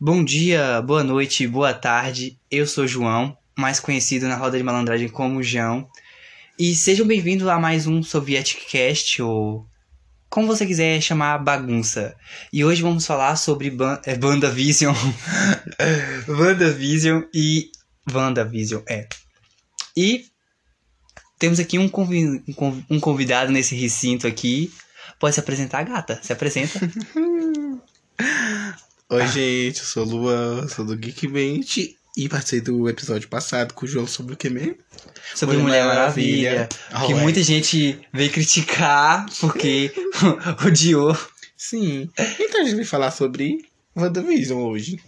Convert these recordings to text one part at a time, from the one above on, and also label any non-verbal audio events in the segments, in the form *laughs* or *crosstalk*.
Bom dia, boa noite, boa tarde. Eu sou João, mais conhecido na roda de malandragem como João. E sejam bem-vindos a mais um Sovietic Cast, ou como você quiser chamar bagunça. E hoje vamos falar sobre ban é, WandaVision. *laughs* WandaVision e. WandaVision, é. E temos aqui um, convi um convidado nesse recinto aqui. Pode se apresentar, gata? Se apresenta. *laughs* Oi, gente, eu sou o Luan, sou do Geekmente e participei do episódio passado com o João sobre o que mesmo? Sobre Mulher, Mulher Maravilha. Maravilha que muita gente veio criticar porque *laughs* odiou. Sim. Então a gente vai falar sobre WandaVision hoje.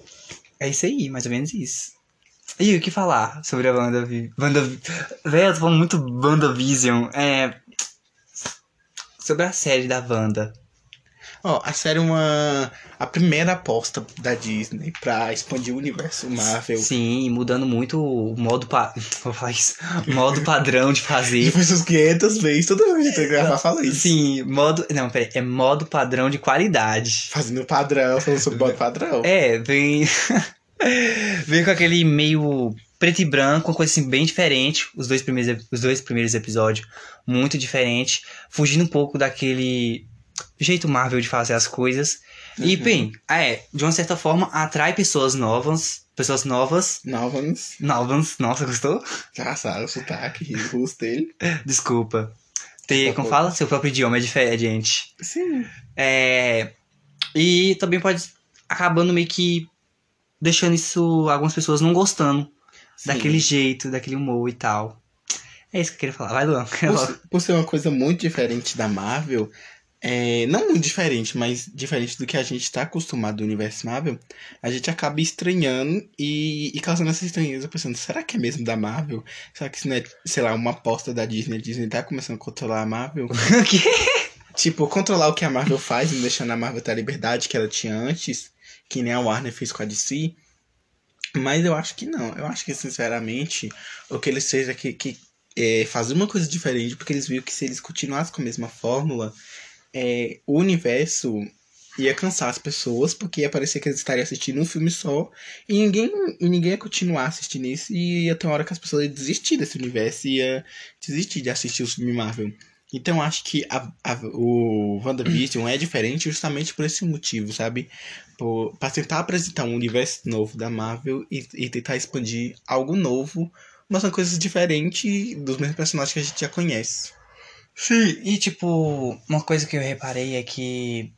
É isso aí, mais ou menos isso. E o que falar sobre a WandaVision? Wanda... Véi, eu tô falando muito WandaVision. É. Sobre a série da Wanda. Ó, a série é uma. a primeira aposta da Disney pra expandir o universo Marvel. Sim, mudando muito o modo. Pa... *laughs* O modo padrão de fazer. *laughs* Depois dos 500 vezes, toda vez que tem que gravar, fala isso. Sim, modo. Não, peraí. É modo padrão de qualidade. Fazendo padrão, falando sobre modo padrão. É, vem. *laughs* vem com aquele meio preto e branco, uma coisa assim bem diferente. Os dois primeiros, os dois primeiros episódios, muito diferente. Fugindo um pouco daquele jeito Marvel de fazer as coisas. Uhum. E, bem, é, de uma certa forma, atrai pessoas novas. Pessoas novas. Novas. Novas. Nossa, gostou? Engraçado o sotaque, dele. Desculpa. Ter, como fala? Seu próprio idioma é diferente. Sim. É. E também pode acabando meio que deixando isso algumas pessoas não gostando Sim. daquele jeito, daquele humor e tal. É isso que eu queria falar. Vai, Luan. Por, por ser uma coisa muito diferente da Marvel, é, não muito diferente, mas diferente do que a gente está acostumado do universo Marvel, a gente acaba estranhando e, e causando essa estranheza, pensando, será que é mesmo da Marvel? Será que isso não é, sei lá, uma aposta da Disney? A Disney tá começando a controlar a Marvel? *laughs* O quê? Tipo, controlar o que a Marvel faz, não deixando a Marvel ter a liberdade que ela tinha antes, que nem a Warner fez com a DC. Mas eu acho que não. Eu acho que, sinceramente, o que eles seja que, que é, fazer uma coisa diferente, porque eles viram que se eles continuassem com a mesma fórmula, é, o universo ia cansar as pessoas, porque ia parecer que eles estariam assistindo um filme só, e ninguém, e ninguém ia continuar assistindo isso, e ia ter uma hora que as pessoas iam desistir desse universo, ia desistir de assistir o filme Marvel. Então acho que a, a, o WandaVision é diferente justamente por esse motivo, sabe? Por, pra tentar apresentar um universo novo da Marvel e, e tentar expandir algo novo, mas são coisas diferentes dos mesmos personagens que a gente já conhece. Sim, e tipo, uma coisa que eu reparei é que.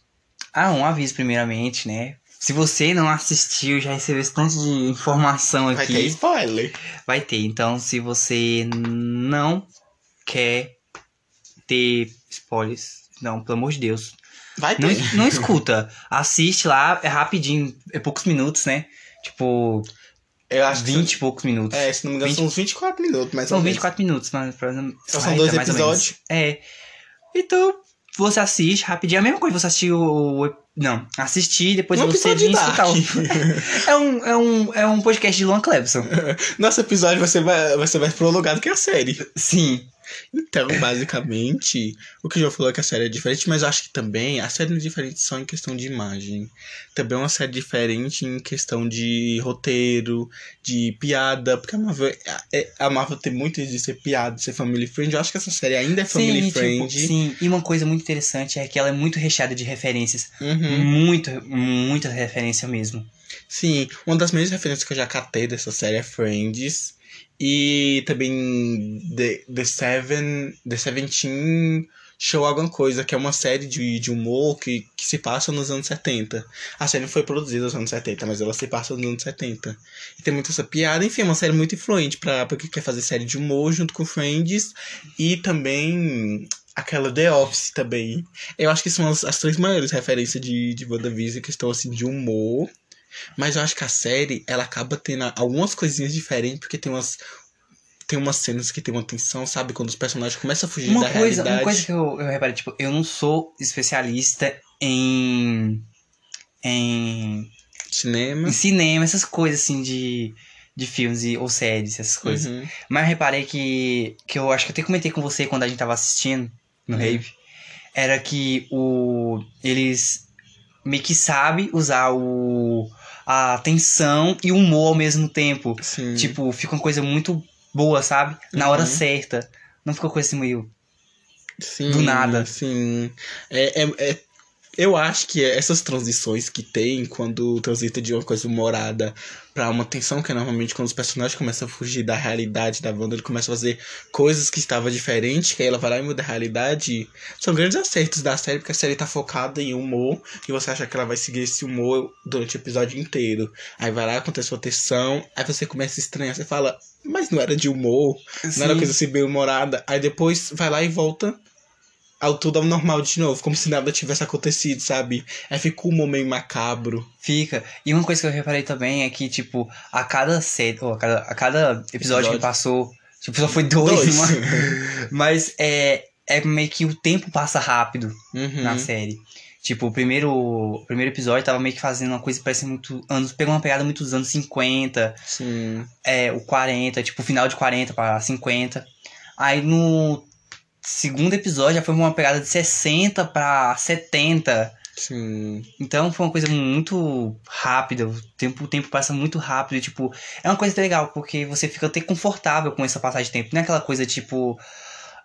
Ah, um aviso primeiramente, né? Se você não assistiu, já recebeu esse tanto de informação aqui. Vai ter spoiler. Vai ter. Então, se você não quer ter spoilers, não, pelo amor de Deus. Vai ter. Não, não escuta. Assiste lá, é rapidinho, é poucos minutos, né? Tipo, eu acho 20 e poucos minutos. É, se não me engano, 20... são uns 24 minutos, mais São 24 minutos, mas Só são dois episódios. É. Então, você assiste rapidinho. É a mesma coisa você assistir o. Não, assistir depois um você vir escutar. *laughs* é, um, é, um, é um podcast de Luan Clebson. *laughs* Nosso episódio vai ser, vai ser mais prolongado que a série. Sim. Então, basicamente, o que o João falou é que a série é diferente, mas eu acho que também a série não é diferente só em questão de imagem. Também é uma série diferente em questão de roteiro, de piada, porque a Marvel, é, a Marvel tem muito de ser piada, de ser family friend. Eu acho que essa série ainda é family sim, friend. Tipo, sim, e uma coisa muito interessante é que ela é muito recheada de referências. Uhum. Muito, muita referência mesmo. Sim, uma das melhores referências que eu já catei dessa série é Friends. E também The, The Seven, The Seventeen Show Alguma Coisa, que é uma série de, de humor que, que se passa nos anos 70. A série foi produzida nos anos 70, mas ela se passa nos anos 70. E tem muita essa piada, enfim, é uma série muito influente pra, pra quem quer fazer série de humor junto com Friends. E também aquela The Office também. Eu acho que são as, as três maiores referências de, de WandaVision, questão assim de humor mas eu acho que a série, ela acaba tendo algumas coisinhas diferentes, porque tem umas. Tem umas cenas que tem uma tensão, sabe? Quando os personagens começam a fugir uma da coisa, realidade. Uma coisa que eu, eu reparei, tipo, eu não sou especialista em. em. Cinema. Em cinema, essas coisas assim de de filmes e, ou séries, essas coisas. Uhum. Mas eu reparei que, que eu acho que eu até comentei com você quando a gente tava assistindo no uhum. Rave, era que o eles meio que sabem usar o a tensão e o humor ao mesmo tempo. Sim. Tipo, fica uma coisa muito boa, sabe? Na hora Uhum. certa. Não fica uma coisa assim meio. Sim, do nada. Sim. É, é, é- eu acho que essas transições que tem quando transita de uma coisa humorada pra uma tensão, que é normalmente quando os personagens começam a fugir da realidade da Wanda, ele começa a fazer coisas que estavam diferentes, que aí ela vai lá e muda a realidade, são grandes acertos da série, porque a série tá focada em humor, e você acha que ela vai seguir esse humor durante o episódio inteiro. Aí vai lá, acontece uma tensão, aí você começa a estranhar, você fala, mas não era de humor, não era coisa assim bem humorada. Aí depois vai lá e volta ao tudo ao normal de novo, como se nada tivesse acontecido, sabe? Aí fica um meio macabro. Fica. E uma coisa que eu reparei também é que, tipo, a cada série. Ou a cada, a cada episódio, Episódio. que passou. Tipo, só foi dois, Dois. *laughs* Mas, é. É meio que o tempo passa rápido Uhum. na série. Tipo, o primeiro, o primeiro episódio tava meio que fazendo uma coisa que parece muito. anos Pegou uma pegada muito dos anos 50, Sim. é, o 40, tipo, final de 40 pra 50. Aí no segundo episódio já foi uma pegada de 60 pra 70. Sim. Então foi uma coisa muito rápida, o tempo, o tempo passa muito rápido, tipo, é uma coisa legal, porque você fica até confortável com essa passagem de tempo, não é aquela coisa, tipo,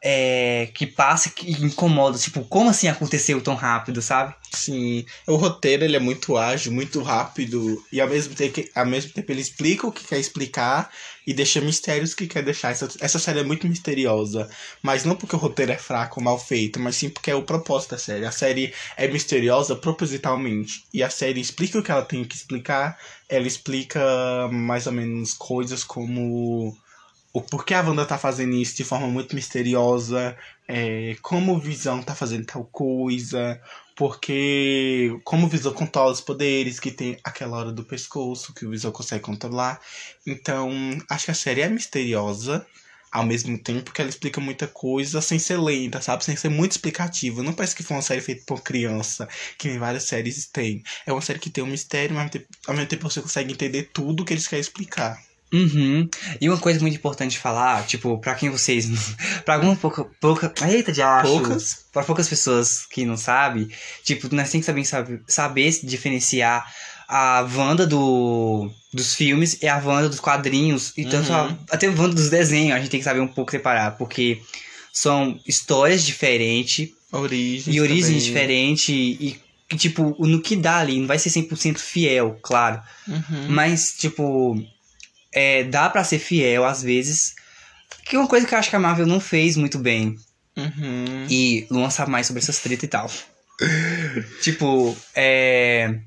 é, que passa que incomoda, tipo, como assim aconteceu tão rápido, sabe? Sim. O roteiro ele é muito ágil, muito rápido. E ao mesmo tempo, ao mesmo tempo ele explica o que quer explicar e deixa mistérios que quer deixar. Essa, essa série é muito misteriosa. Mas não porque o roteiro é fraco ou mal feito, mas sim porque é o propósito da série. A série é misteriosa propositalmente. E a série explica o que ela tem que explicar. Ela explica mais ou menos coisas como o porquê a Wanda tá fazendo isso de forma muito misteriosa, é, como o Visão tá fazendo tal coisa, porque como o Visão controla os poderes, que tem aquela hora do pescoço que o Visão consegue controlar. Então, acho que a série é misteriosa, ao mesmo tempo que ela explica muita coisa sem ser lenta, sabe? Sem ser muito explicativa. Não parece que foi uma série feita por criança, que nem várias séries têm. É uma série que tem um mistério, mas ao mesmo tempo- você consegue entender tudo que eles querem explicar. Uhum. E uma coisa muito importante de falar, tipo, pra quem vocês. *laughs* pra alguma pouca. pouca eita, de acho. Poucas. Pra poucas pessoas que não sabem, tipo, nós temos que saber, saber, diferenciar a Wanda do, dos filmes e a Wanda dos quadrinhos. E tanto Uhum. a, até a Wanda dos desenhos, a gente tem que saber um pouco separar, porque são histórias diferentes Origens. e origens diferentes e, e, tipo, no que dá ali, não vai ser 100% fiel, claro. Uhum. Mas, tipo, é, dá pra ser fiel às vezes. Que é uma coisa que eu acho que a Marvel não fez muito bem. Uhum. E Luan sabe mais sobre essas tretas e tal. *laughs* tipo, é.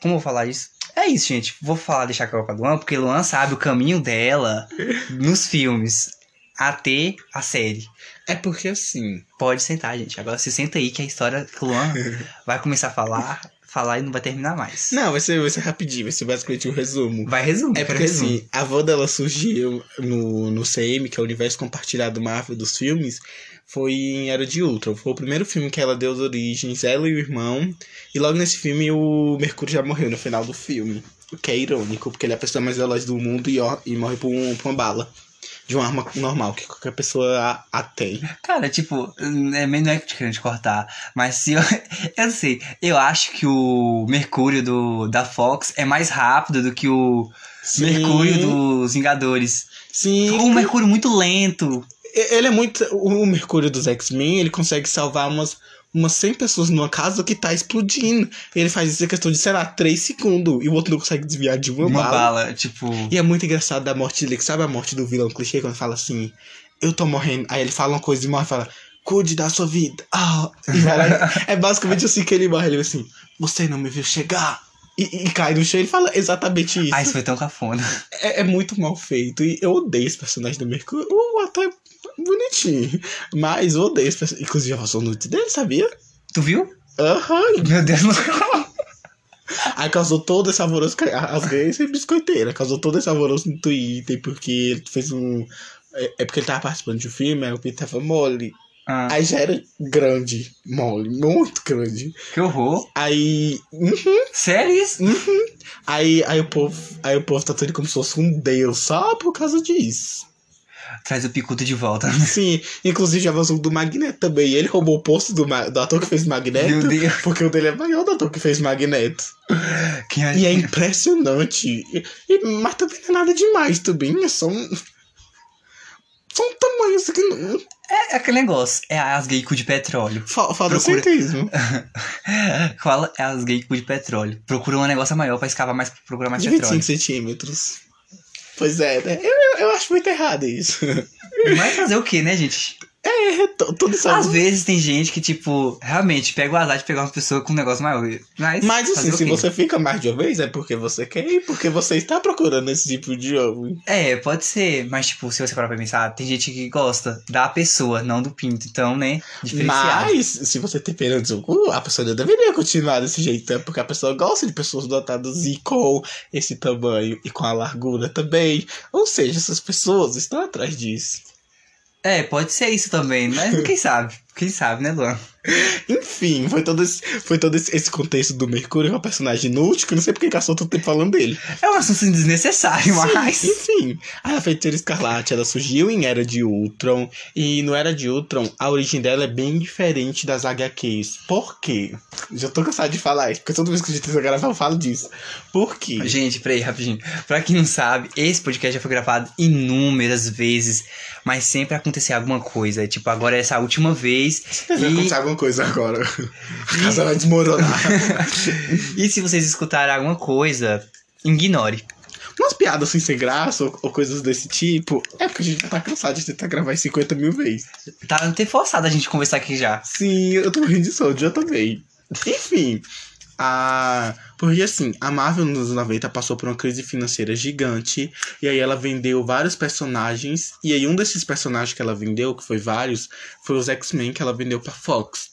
Como eu vou falar isso? É isso, gente. Vou falar, deixar claro pra Luan, porque Luan sabe o caminho dela *laughs* nos filmes até a série. É porque assim. Pode sentar, gente. Agora se senta aí que a história que o Luan *laughs* vai começar a falar, falar e não vai terminar mais. Não, vai ser, vai ser rapidinho, vai ser basicamente um resumo. Vai resumir. É porque assim, a Wanda ela surgiu no, no CM, que é o universo compartilhado Marvel dos filmes, foi em Era de Ultron. Foi o primeiro filme que ela deu as origens, ela e o irmão. E logo nesse filme o Mercúrio já morreu no final do filme. O que é irônico, porque ele é a pessoa mais veloz do mundo e, ó- e morre por, um, por uma bala. De uma arma normal, que qualquer pessoa a, a tem. Cara, tipo, é, não é que querendo te cortar, mas se eu. *laughs* Eu sei, eu acho que o Mercúrio do, da Fox é mais rápido do que o Mercúrio dos Vingadores. Sim. Um Mercúrio muito lento. Ele é muito. O Mercúrio dos X-Men, ele consegue salvar umas, umas 100 pessoas numa casa que tá explodindo. Ele faz isso em questão de, sei lá, 3 segundos. E o outro não consegue desviar de uma, Uma bala. bala, tipo. E é muito engraçado da morte dele. que Sabe a morte do vilão clichê quando fala assim: Eu tô morrendo. Aí ele fala uma coisa e morre e fala: Cuide da sua vida. Ah, e vai lá. *laughs* é basicamente assim que ele morre. Ele assim: Você não me viu chegar. E, e cai no chão e ele fala exatamente isso. Ah, isso foi tão cafona. É, é muito mal feito. E eu odeio esse personagem do Mercúrio. O ator é bonitinho. Mas eu odeio esse personagem. Inclusive, já passou nude dele, sabia? Tu viu? Aham. Meu Deus, não. Aí causou todo esse alvoroço. As gays e biscoiteira. Causou todo esse alvoroço no Twitter. Porque ele fez um. É é porque ele tava participando de um filme, aí o Peter tava mole. Ah, Aí já era grande, mole, muito grande. que horror. Aí. Uhum, Sério isso? aí, aí o povo. Aí o povo tá ele como se fosse um deus só por causa disso. Traz o picudo de volta. *laughs* Sim, inclusive já vazou do Magneto também. Ele roubou o posto do, do ator que fez Magneto. Porque o dele é maior do ator que fez Magneto. É- E é impressionante. E, e- mas também não é nada demais também. É só um. Só um tamanho assim que não. É aquele negócio. É as gay cu de petróleo. Fa- Falta Procura. centrismo. *laughs* Fala, é as gay cu de petróleo. Procura um negócio maior pra escavar mais, procurar mais De petróleo. 25 centímetros. Pois é, né? Eu, eu, acho muito errado isso. Mas fazer o que, né, gente? É, todo isso Às vezes tem gente que, tipo, realmente pega o azar de pegar uma pessoa com um negócio maior. Mas, Mas assim, o se você fica mais de uma vez, é porque você quer e porque você está procurando esse tipo de homem. É, pode ser. Mas, tipo, se você parar pra pensar, tem gente que gosta da pessoa, não do pinto. Então, né? Diferenciado. Mas, se você tem pena de seu cu, a pessoa não deveria continuar desse jeito, é porque a pessoa gosta de pessoas dotadas e com esse tamanho e com a largura também. Ou seja, essas pessoas estão atrás disso. É, pode ser isso também. Mas quem sabe? Quem sabe, né, Luan? Enfim, foi todo esse, foi todo esse, contexto do Mercúrio, um personagem inútil, que eu não sei porque que a tanto tempo falando dele. É um assunto desnecessário, mas. Sim, enfim, a feiticeira escarlate ela surgiu em Era de Ultron e no Era de Ultron a origem dela é bem diferente das HQs. Por quê? Já tô cansado de falar isso, porque toda vez que a gente tenta gravar eu falo disso. Por quê? Gente, peraí, rapidinho. Pra quem não sabe, esse podcast já foi gravado inúmeras vezes, mas sempre acontecia alguma coisa. Tipo, agora é essa última vez. Vai E, acontecer alguma coisa agora. A casa vai desmoronar. *laughs* e se vocês escutarem alguma coisa, ignore. Umas piadas assim sem graça ou, ou coisas desse tipo, é porque a gente já tá cansado de tentar gravar em 50 mil vezes. Tá até forçado a gente conversar aqui já. Sim, eu tô morrendo de sono, já também. Enfim, a... porque assim, a Marvel nos anos 90 passou por uma crise financeira gigante, e aí ela vendeu vários personagens, e aí um desses personagens que ela vendeu, que foi vários, foi os X-Men que ela vendeu pra Fox.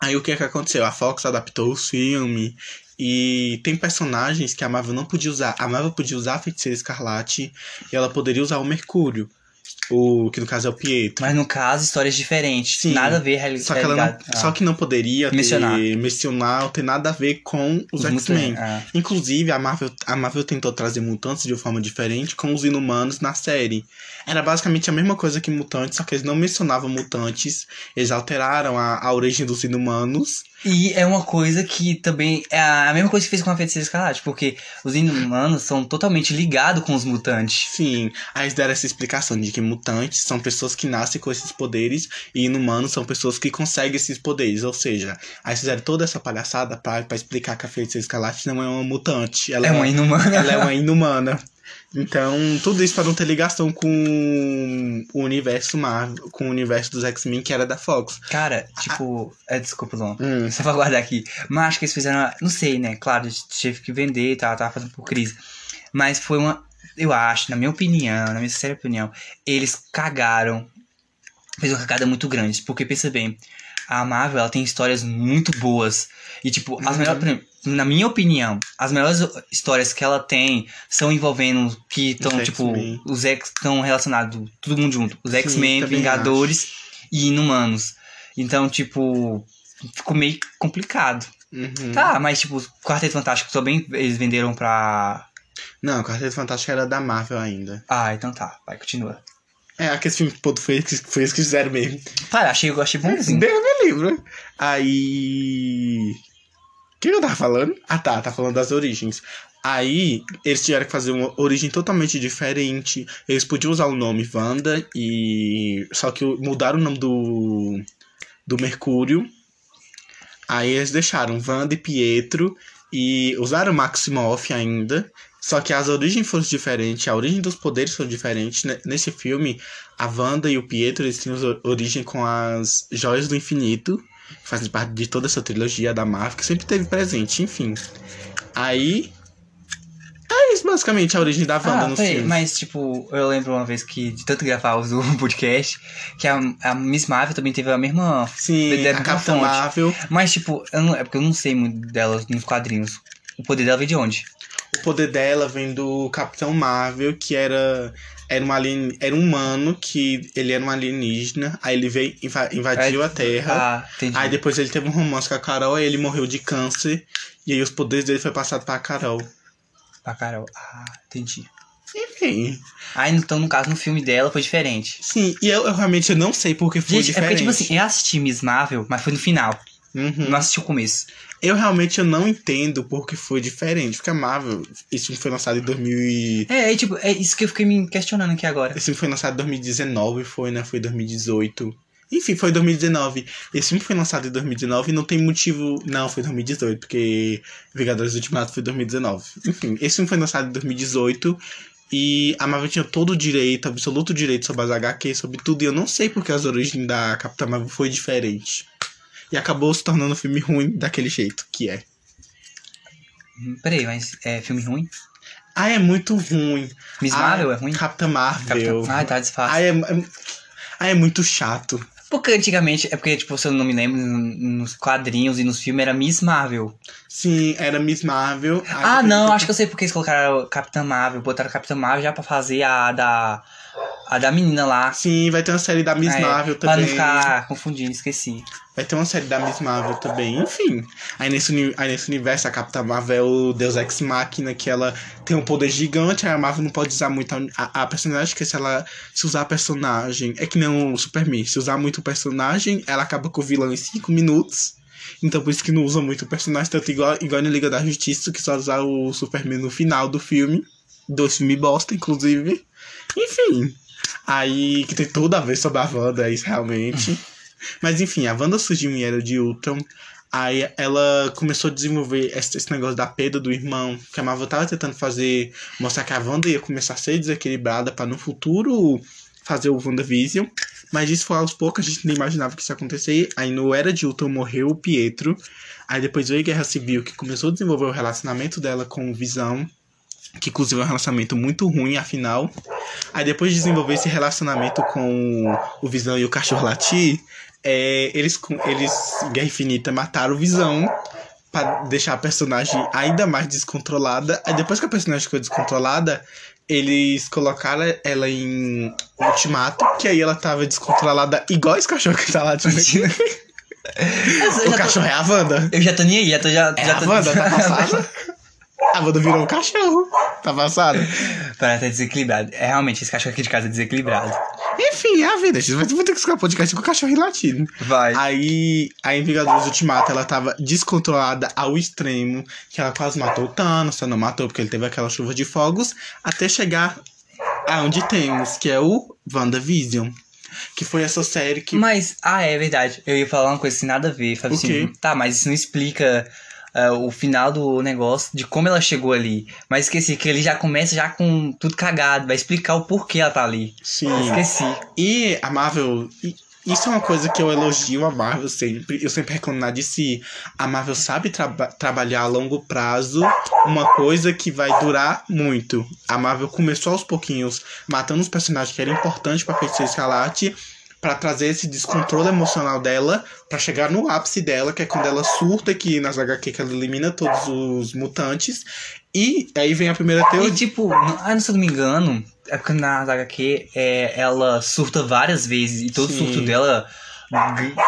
Aí o que é que aconteceu? A Fox adaptou o filme, e tem personagens que a Marvel não podia usar. A Marvel podia usar a Feiticeira Escarlate, e ela poderia usar o Mercúrio, o que no caso é o Pietro. Mas no caso, histórias diferentes. Sim. Nada a ver reali- Só que, não, realidade. Ah, só que não poderia ter, Mencionar. mencionar ou ter nada a ver com os, os X-Men. ah. Inclusive, a Marvel, a Marvel tentou trazer mutantes de uma forma diferente com os inumanos na série. Era basicamente a mesma coisa que mutantes, só que eles não mencionavam mutantes. Eles alteraram a, a origem dos inumanos. E é uma coisa que também é a mesma coisa que fez com a Feiticeira Escarlate, porque os inumanos são totalmente ligados com os mutantes. Sim, aí eles deram essa explicação de que mutantes são pessoas que nascem com esses poderes e inumanos são pessoas que conseguem esses poderes. Ou seja, aí fizeram toda essa palhaçada pra, pra explicar que a Feiticeira Escarlate não é uma mutante. Ela É uma inumana. Ela é uma inumana. *laughs* Então, tudo isso para não ter ligação com o universo Marvel, com o universo dos X-Men que era da Fox. Cara, tipo. É, desculpa, Luan. Hum. Só pra guardar aqui. Mas acho que eles fizeram. Não sei, né? Claro, tive que vender e tal, tava fazendo por crise. Mas foi uma. Eu acho, na minha opinião, na minha sincera opinião, eles cagaram. Fez uma cagada muito grande. Porque, pensa bem, a Marvel ela tem histórias muito boas. E, tipo, as Uhum. melhores. Na minha opinião, as melhores histórias que ela tem são envolvendo que estão, tipo, os X estão relacionados, todo mundo junto. Os X-Men, Vingadores e Inumanos. Então, tipo, ficou meio complicado. Uhum. Tá, mas tipo, Quarteto Fantástico também eles venderam pra. Não, o Quarteto Fantástico era da Marvel ainda. Ah, então tá, vai, continua. É, aquele filme pô, foi, foi que fizeram mesmo. Tá, achei, eu achei bonzinho. Deus me livre. Aí. O que eu tava falando? Ah tá, tá falando das origens. Aí, eles tiveram que fazer uma origem totalmente diferente. Eles podiam usar o nome Wanda e. Só que mudaram o nome do. do Mercúrio. Aí eles deixaram Wanda e Pietro. E usaram Maximoff ainda. Só que as origens foram diferentes, a origem dos poderes foram diferentes. Ne- Nesse filme, a Wanda e o Pietro eles tinham or- origem com as Joias do Infinito, que fazem parte de toda essa trilogia da Marvel, que sempre teve presente, enfim. Aí. É isso, basicamente, a origem da Wanda Ah, nos peraí, filmes. mas tipo, eu lembro uma vez que, de tanto gravar os *laughs* do podcast, que a, a Miss Marvel também teve a mesma. Sim, a ter Capitã fonte. Marvel. Mas tipo, não, é porque eu não sei muito delas nos quadrinhos. O poder dela veio de onde? O poder dela vem do Capitão Marvel, que era. Era um, alien, era um humano que ele era um alienígena, aí ele veio, inva- invadiu a Terra. Ah. Aí depois ele teve um romance com a Carol, aí ele morreu de câncer. E aí os poderes dele foi passado pra Carol. Pra Carol. Ah, entendi. Enfim. Aí, então, no caso, no filme dela foi diferente. Sim, e eu, eu realmente eu não sei porque foi Gente, é diferente. porque, tipo assim, eu assisti Miss Marvel, mas foi no final. Uhum. Não assisti o começo. Eu realmente eu não entendo porque foi diferente. Porque a Marvel, esse filme foi lançado em 2000 e... É, é, tipo, é isso que eu fiquei me questionando aqui agora. Esse filme foi lançado em 2019, foi, né? Foi 2018. Enfim, foi 2019. Esse filme foi lançado em 2019 e não tem motivo... Não, foi 2018, porque Vingadores Ultimato foi 2019. Enfim, esse filme foi lançado em 2018 e a Marvel tinha todo o direito, absoluto direito sobre as HQ, sobre tudo. E eu não sei porque as origens da Capitã Marvel foi diferente. E acabou se tornando um filme ruim daquele jeito que é. Hum, Peraí, mas é filme ruim? Ah, é muito ruim. Miss Ah, Marvel é ruim? Capitã Marvel. Capitão... Ah, tá desfácil. Ah, é, é, ah, é muito chato. Porque antigamente, é porque, tipo, se eu não me lembro, nos quadrinhos e nos filmes era Miss Marvel. Sim, era Miss Marvel. Ah, não, acho que eu sei porque eles colocaram Capitã Marvel, botaram Capitã Marvel já pra fazer a da. A da menina lá. Sim, vai ter uma série da Miss É, Marvel Pra não também. ficar confundindo, esqueci. Vai ter uma série da Miss Marvel também. Enfim. Aí nesse, aí nesse universo, a Capitã Marvel é o Deus Ex Machina, que ela tem um poder gigante, a Marvel não pode usar muito a, a, a personagem, porque se ela se usar a personagem. É que nem o Superman. Se usar muito o personagem, ela acaba com o vilão em 5 minutos. Então por isso que não usa muito o personagem, tanto igual, igual na Liga da Justiça, que só usar o Superman no final do filme. Dois filmes bosta, inclusive. Enfim. Aí que tem tudo a ver sobre a Wanda, é isso realmente. Mas enfim, a Wanda surgiu em Era de Ultron. Aí ela começou a desenvolver esse, negócio da perda do irmão. Que a Marvel tava tentando fazer. Mostrar que a Wanda ia começar a ser desequilibrada pra no futuro fazer o WandaVision. Mas isso foi aos poucos, a gente nem imaginava que isso ia acontecer. Aí no Era de Ultron morreu o Pietro. Aí depois veio a Guerra Civil, que começou a desenvolver o relacionamento dela com o Visão. Que inclusive é um relacionamento muito ruim, afinal. Aí depois de desenvolver esse relacionamento com o Visão e o cachorro Lati, é, eles, eles, Guerra Infinita, mataram o Visão pra deixar a personagem ainda mais descontrolada. Aí depois que a personagem ficou descontrolada, eles colocaram ela em Ultimato, que aí ela tava descontrolada igual esse cachorro que tá aqui. Mas *laughs* eu, *laughs* o já tô, cachorro é a Wanda. eu já tô nem aí, já tô. Já, É já a tô... Wanda, tá *laughs* passada? A Wanda virou um cachorro. Tá passada? Parece tá desequilibrado. É realmente, esse cachorro aqui de casa é desequilibrado. Enfim, é a vida. A gente vai ter que escutar podcast com o cachorro latindo. Vai. Aí, a Vingadores Ultimato, ela tava descontrolada ao extremo, que ela quase matou o Thanos, só não matou porque ele teve aquela chuva de fogos, até chegar aonde temos, que é o WandaVision. Que foi essa série que. Mas, ah, é verdade. Eu ia falar uma coisa sem nada a ver. Falei O assim, tá, mas isso não explica ah, o final do negócio, de como ela chegou ali. Mas esqueci que ele já começa já com tudo cagado. Vai explicar o porquê ela tá ali. Sim. Esqueci. E a Marvel. Isso é uma coisa que eu elogio a Marvel sempre. Eu sempre reclamo na DC. A Marvel sabe traba- trabalhar a longo prazo uma coisa que vai durar muito. A Marvel começou aos pouquinhos matando os personagens que eram importantes pra Feiticeira Escarlate. Pra trazer esse descontrole emocional dela, pra chegar no ápice dela, que é quando ela surta que nas HQ que ela elimina todos os mutantes. E aí vem a primeira E teoria. tipo, não- ah, se eu não me engano, é porque na HQ é, ela surta várias vezes e todo Sim. surto dela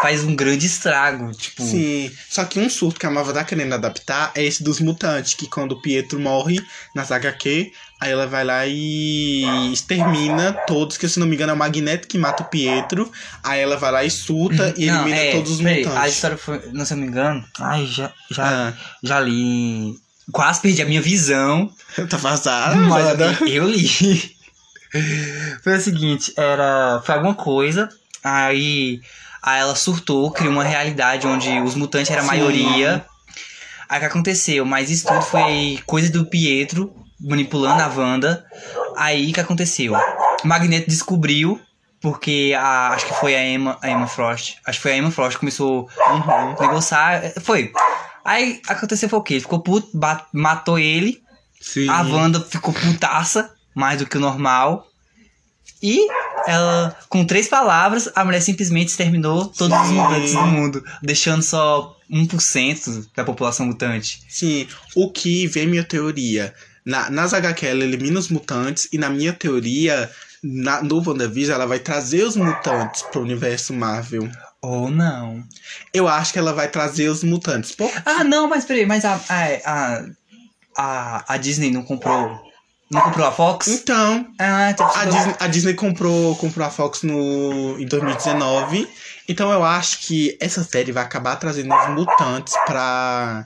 faz um grande estrago. Tipo, Sim, só que um surto que a Marvel tá querendo adaptar é esse dos mutantes, que quando o Pietro morre nas HQ, aí ela vai lá e extermina todos, que se não me engano é o Magneto que mata o Pietro, aí ela vai lá e surta e não, elimina é, todos os peraí, mutantes. A história foi, não se eu não me engano, ai, já, já, Ah, já li. Quase perdi a minha visão. *laughs* tá vazada, Mas eu, eu li. *laughs* Foi o seguinte, era. Foi alguma coisa. Aí, aí ela surtou, criou uma realidade onde os mutantes eram a maioria. Aí o que aconteceu? Mas isso tudo foi coisa do Pietro manipulando a Wanda. Aí o que aconteceu? O Magneto descobriu, porque a, acho que foi a Emma, a Emma Frost. Acho que foi a Emma Frost que começou Uhum. a negociar. Foi. Aí aconteceu foi o quê? Ele ficou puto, matou ele. Sim. A Wanda ficou putaça, mais do que o normal. E ela, com três palavras, a mulher simplesmente exterminou todos os mutantes do mundo, deixando só 1% da população mutante. Sim, o que vem minha teoria. Na, nas HQ ela elimina os mutantes e na minha teoria, na, no WandaVision ela vai trazer os mutantes pro universo Marvel. Ou não. Eu acho que ela vai trazer os mutantes. Por Ah, não, mas peraí, mas a, a, a, a Disney não comprou Não comprou a Fox? Então, Ah, então a Disney, a Disney comprou, comprou a Fox no, em 2019. Então eu acho que essa série vai acabar trazendo os mutantes pra,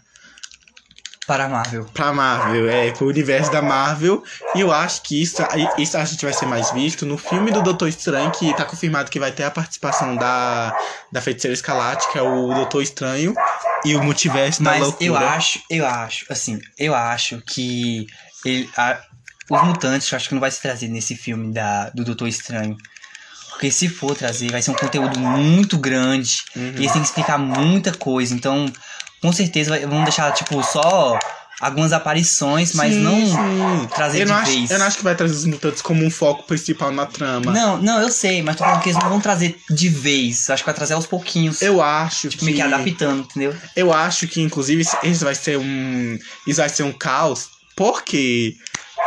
Para a Marvel. pra Marvel, é, pro universo da Marvel. E eu acho que isso, isso a gente vai ser mais visto no filme do Doutor Estranho, que tá confirmado que vai ter a participação da, da Feiticeira Escarlate, que é o Doutor Estranho, e o Multiverso da Loucura. eu acho, eu acho, assim, eu acho que ele, a- os mutantes, eu acho que não vai se trazer nesse filme da, do Doutor Estranho. Porque se for trazer, vai ser um conteúdo muito grande. Uhum. E eles têm que explicar muita coisa. Então, com certeza, vai- vão deixar, tipo, só algumas aparições, mas Sim, não sim. trazer eu de não acho, vez. Eu não acho que vai trazer os mutantes como um foco principal na trama. Não, não, eu sei, mas tô falando que eles não vão trazer de vez. Acho que vai trazer aos pouquinhos. Eu acho tipo, que. meio que adaptando, entendeu? Eu acho que, inclusive, isso- isso vai ser um. Isso vai ser um caos. Por quê?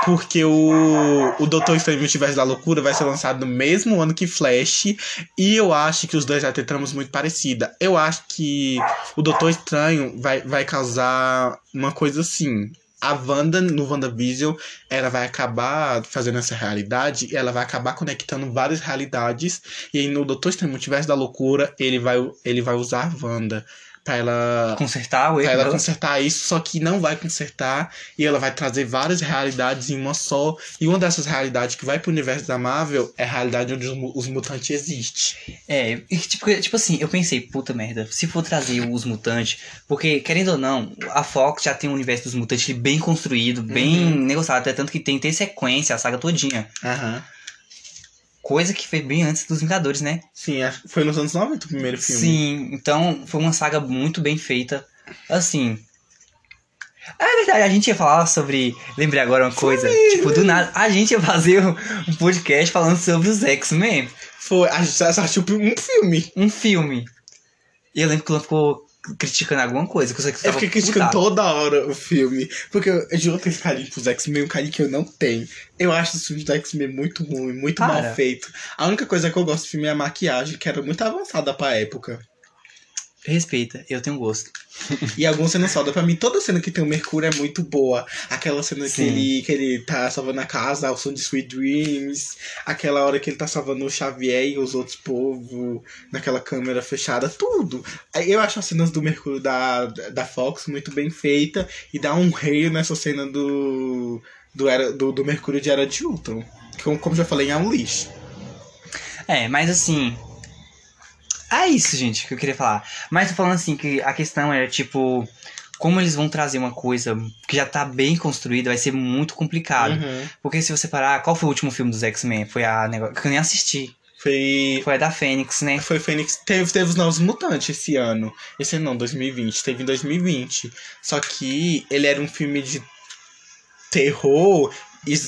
Porque o, o Doutor Estranho Multiverso da Loucura vai ser lançado no mesmo ano que Flash. E eu acho que os dois vai ter tramas muito parecidas. Eu acho que o Doutor Estranho vai, vai causar uma coisa assim. A Wanda, no WandaVision, ela vai acabar fazendo essa realidade e ela vai acabar conectando várias realidades. E aí no Doutor Estranho Multiverso da Loucura, ele vai, ele vai usar a Wanda pra ela Consertar o Pra erro. ela consertar isso, só que não vai consertar e ela vai trazer várias realidades em uma só. E uma dessas realidades que vai pro universo da Marvel é a realidade onde os, os mutantes existem. É, e tipo, tipo assim, eu pensei, puta merda, se for trazer os mutantes, porque, querendo ou não, a Fox já tem o universo dos mutantes bem construído, bem Uhum. negociado, até tanto que tem, tem sequência, a saga todinha. Aham. Coisa que foi bem antes dos Vingadores, né? Sim, que foi nos anos 90 o primeiro filme. Sim, então foi uma saga muito bem feita. Assim. É verdade, a gente ia falar sobre. Lembrei agora uma coisa. Tipo, do nada. A gente ia fazer um podcast falando sobre os X-Men. Foi, a gente assistiu um filme. Um filme. E eu lembro que o ficou criticando alguma coisa. Que eu, Eu fiquei criticando toda hora o filme. Porque eu, eu juro que esse carinho pros X-Men, um carinho que eu não tenho. Eu acho os filmes do X-Men muito ruim, muito Para. mal feito. A única coisa que eu gosto do filme é a maquiagem, que era muito avançada pra época. Respeita, eu tenho gosto. E algumas cenas foda. Pra mim, toda cena que tem o Mercúrio é muito boa. Aquela cena que ele, que ele tá salvando a casa, o som de Sweet Dreams. Aquela hora que ele tá salvando o Xavier e os outros povos naquela câmera fechada. Tudo. Eu acho as cenas do Mercúrio da, da Fox muito bem feita. E dá um rei nessa cena do, do, era, do, do Mercúrio de Era de Ultron. Que, como, como já falei, é um lixo. É, mas assim. É isso, gente, que eu queria falar. Mas tô falando assim, que a questão era tipo. Como eles vão trazer uma coisa que já tá bem construída, vai ser muito complicado. Uhum. Porque se você parar, qual foi o último filme dos X-Men? Foi a negócio que eu nem assisti. Foi Foi a da Fênix, né? Foi Fênix. Teve, teve os Novos Mutantes esse ano. Esse ano não, 2020. Teve em 2020. Só que ele era um filme de terror,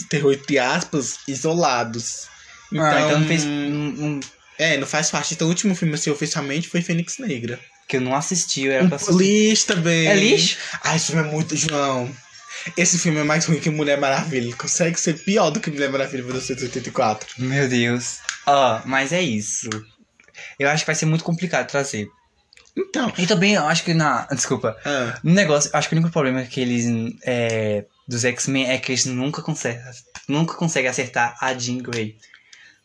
terror entre aspas, isolados. Então, ah, então não fez. um- um- É, não faz parte. Então o último filme assim, oficialmente foi Fênix Negra. que eu não assisti, eu era pra Um, assistir. lixo também. É lixo? Ah, esse filme é muito. João. Esse filme é mais ruim que Mulher Maravilha. Ele consegue ser pior do que Mulher Maravilha 1984. Meu Deus. Ó, mas é isso. Eu acho que vai ser muito complicado trazer. Então. E também, eu acho que na. Desculpa. Ah, No negócio, eu acho que o único problema que eles. É, dos X-Men é que eles nunca conseguem. Nunca conseguem acertar a Jean Grey.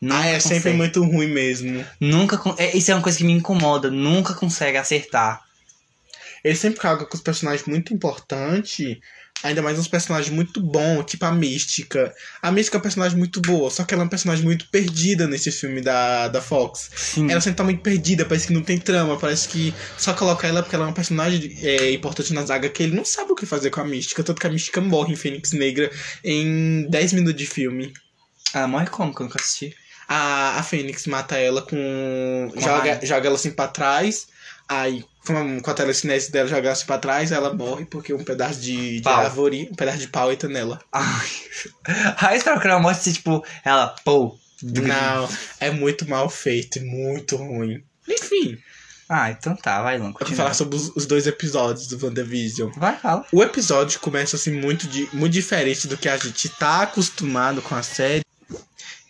Nunca ah, é sempre consegue. muito ruim mesmo. Nunca. é, isso é uma coisa que me incomoda. Nunca consegue acertar. Ele sempre caga com os personagens muito importantes. Ainda mais uns personagens muito bons, tipo a Mística. A Mística é um personagem muito boa, só que ela é um personagem muito perdida nesse filme da, da Fox. Sim. Ela sempre tá muito perdida, parece que não tem trama, parece que só coloca ela porque ela é um personagem é, importante na zaga que ele não sabe o que fazer com a Mística. Tanto que a Mística morre em Fênix Negra em 10 minutos de filme. Ela morre como que eu nunca assisti? A, a Fênix mata ela com. Com a joga, joga ela assim pra trás. Aí, com, com a telecinese dela, joga ela assim pra trás, ela morre porque um pedaço de, de Pau. árvore, um pedaço de pau entra nela. Ai. *laughs* Aí espero que ela morte ser tipo. Ela, pô. Não, é muito mal feito, e muito ruim. Enfim, Ah, então tá, vai, Luan. eu vou falar sobre os, os dois episódios do WandaVision. Vai, fala. O episódio começa assim muito, de, muito diferente do que a gente tá acostumado com a série.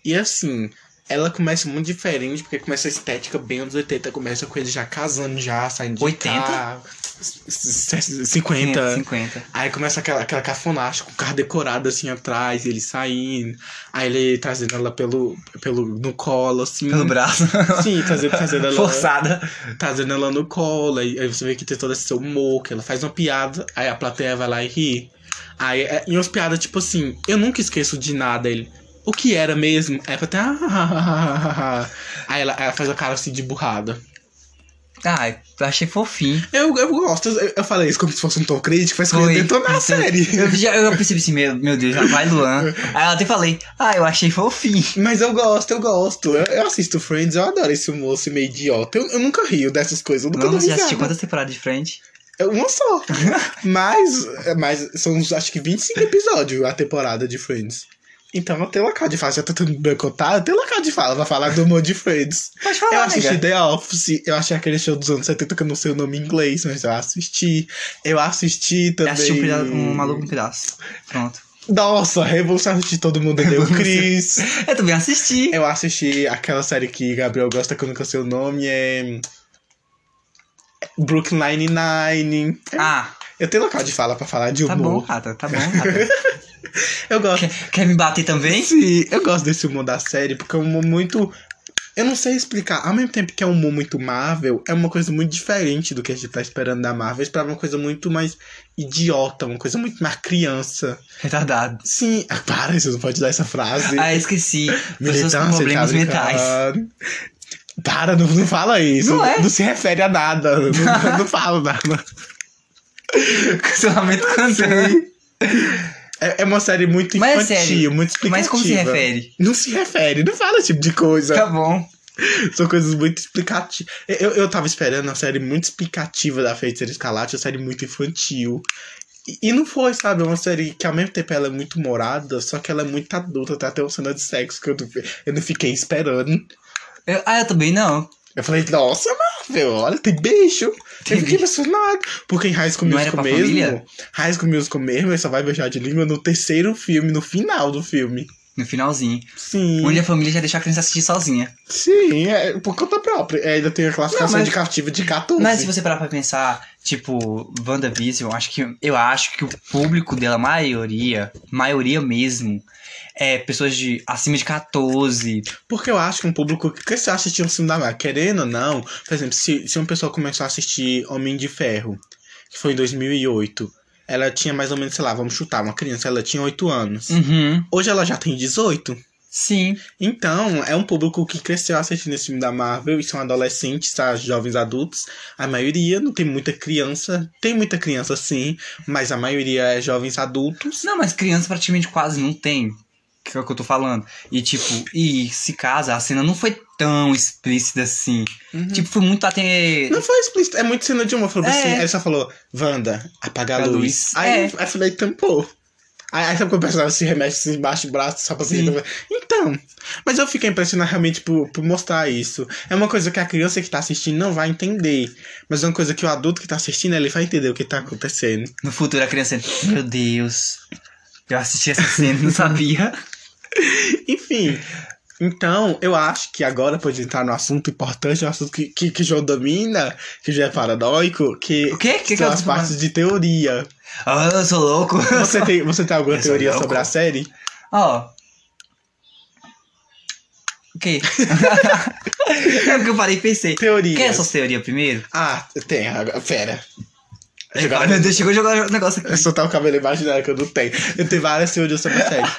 E assim, ela começa muito diferente, porque começa a estética bem anos 80, começa com eles já casando já, saindo de 80? carro. 50. 50. Aí começa aquela, aquela cafonagem com o carro decorado assim atrás, ele saindo. Aí ele trazendo ela pelo, pelo no colo, assim. Pelo braço. Sim, trazendo, trazendo ela. Forçada. Trazendo ela no colo. Aí, aí você vê que tem todo esse seu humor, que ela faz uma piada, aí a plateia vai lá e ri. Aí, é, e umas piadas, tipo assim, eu nunca esqueço de nada. Ele. O que era mesmo? Aí a plateia. "Ah, Aí ela, ela faz a cara assim de burrada. Ah, eu achei fofinho. Eu, eu gosto, eu, eu falei isso como se fosse um tom crítico, mas Foi. detonar a série. Eu, já, eu percebi assim, meu, meu Deus, já vai Luan. Aí eu até falei, ah, eu achei fofinho. Mas eu gosto, eu gosto. Eu, eu assisto Friends, eu adoro esse assim, meio idiota. Eu, eu nunca rio dessas coisas, eu nunca você já assistiu quantas temporadas de frente? É Uma só. *laughs* mas, mas são acho que 25 episódios a temporada de Friends. Então não tem local de fala. Já tá tentando boicotar, não tem local de fala pra falar do humor de Friends. Pode falar, Eu assisti nega. The Office, eu achei aquele show dos anos 70 que eu não sei o nome em inglês, mas eu assisti. Eu assisti Eu também. assisti um, peda- um maluco um pedaço. Pronto. Nossa, Revolução assisti todo mundo deu Chris. Eu também assisti. Eu assisti aquela série que Gabriel gosta, que eu nunca sei o nome, é. Brooklyn Nine-Nine. Ah, Eu tenho local de fala pra falar de tá bom, humor. Rata, tá bom, Rata. *laughs* eu gosto. quer, quer me bater também? Sim, eu gosto desse humor da série, porque é um humor muito. Eu não sei explicar. Ao mesmo tempo que é um humor muito Marvel, é uma coisa muito diferente do que a gente tá esperando da Marvel. Eu esperava uma coisa muito mais idiota, uma coisa muito mais criança. Retardado. Sim. Ah, para, você não pode dar essa frase. Ah, esqueci. Pessoas com Militância, problemas tá mentais. Para, não, não fala isso. Não é? se refere a nada. Não, não falo nada. *laughs* Cancelamento cantando. É, é uma série muito Mas é infantil, sério. muito explicativa. Mas como se refere? Não se refere, não fala esse tipo de coisa. Tá bom. *laughs* São coisas muito explicativas. Eu, eu tava esperando uma série muito explicativa da Feiticeira Escarlate, uma série muito infantil. E, e não foi, sabe? É uma série que ao mesmo tempo ela é muito morada, só que ela é muito adulta, tem até uma cena de sexo que eu não, eu não fiquei esperando. Eu- ah, eu também não. Eu falei, nossa, Olha, tem beijo. Tem eu fiquei impressionado. Porque em High School Não era Musical mesmo, família? High School Musical mesmo, ele só vai beijar de língua no terceiro filme, no final do filme. No finalzinho. Sim. Onde a família já deixou a criança assistir sozinha. Sim, é por conta própria. É, ainda tem a classificação Não, mas- indicativa de 14. Mas se você parar pra pensar, tipo, WandaVision, eu acho que, eu acho que o público dela, maioria, maioria mesmo, é pessoas de acima de 14. Porque eu acho que um público que cresceu assistindo um filme da Marvel, querendo ou não, por exemplo, se, se uma pessoa começou a assistir Homem de Ferro, que foi em 2008, ela tinha mais ou menos, sei lá, vamos chutar, uma criança, ela tinha 8 anos. Uhum. Hoje ela já tem 18. Sim. Então, é um público que cresceu assistindo esse filme da Marvel e são adolescentes, tá? jovens adultos. A maioria não tem muita criança. Tem muita criança sim, mas a maioria é jovens adultos. Não, mas criança praticamente quase não tem. Que é o que eu tô falando. E tipo, e se casa, a cena não foi tão explícita assim. Tipo, foi muito até. Não foi explícito, é muito cena de humor. Falou É. assim, aí ele só falou, Wanda, apaga a a luz. luz. Aí, É. aí eu falei, tampou. Aí, aí sabe quando o personagem se remexe assim, embaixo do braço, só pra seguir. Então, mas eu fiquei impressionado realmente por, por mostrar isso. É uma coisa que a criança que tá assistindo não vai entender. Mas é uma coisa que o adulto que tá assistindo, ele vai entender o que tá acontecendo. No futuro a criança. Meu Deus. Eu assisti essa cena e não sabia. *laughs* *laughs* Enfim. Então, eu acho que agora pode entrar no assunto importante, no assunto que, que, que João domina, que já é paranoico, que, O quê? Que que são eu as partes de teoria. Ah, eu sou louco. Você tem, você tem alguma *laughs* Eu teoria sobre a série? Ó. O quê? *laughs* é o que eu parei e pensei. Teorias. Quer essas teorias primeiro? Ah, tem. agora- Pera. Ai, meu Deus, chegou a jogar o negócio Eu aqui. soltar o cabelo imaginário que eu não tenho. Eu tenho várias teorias sobre a série.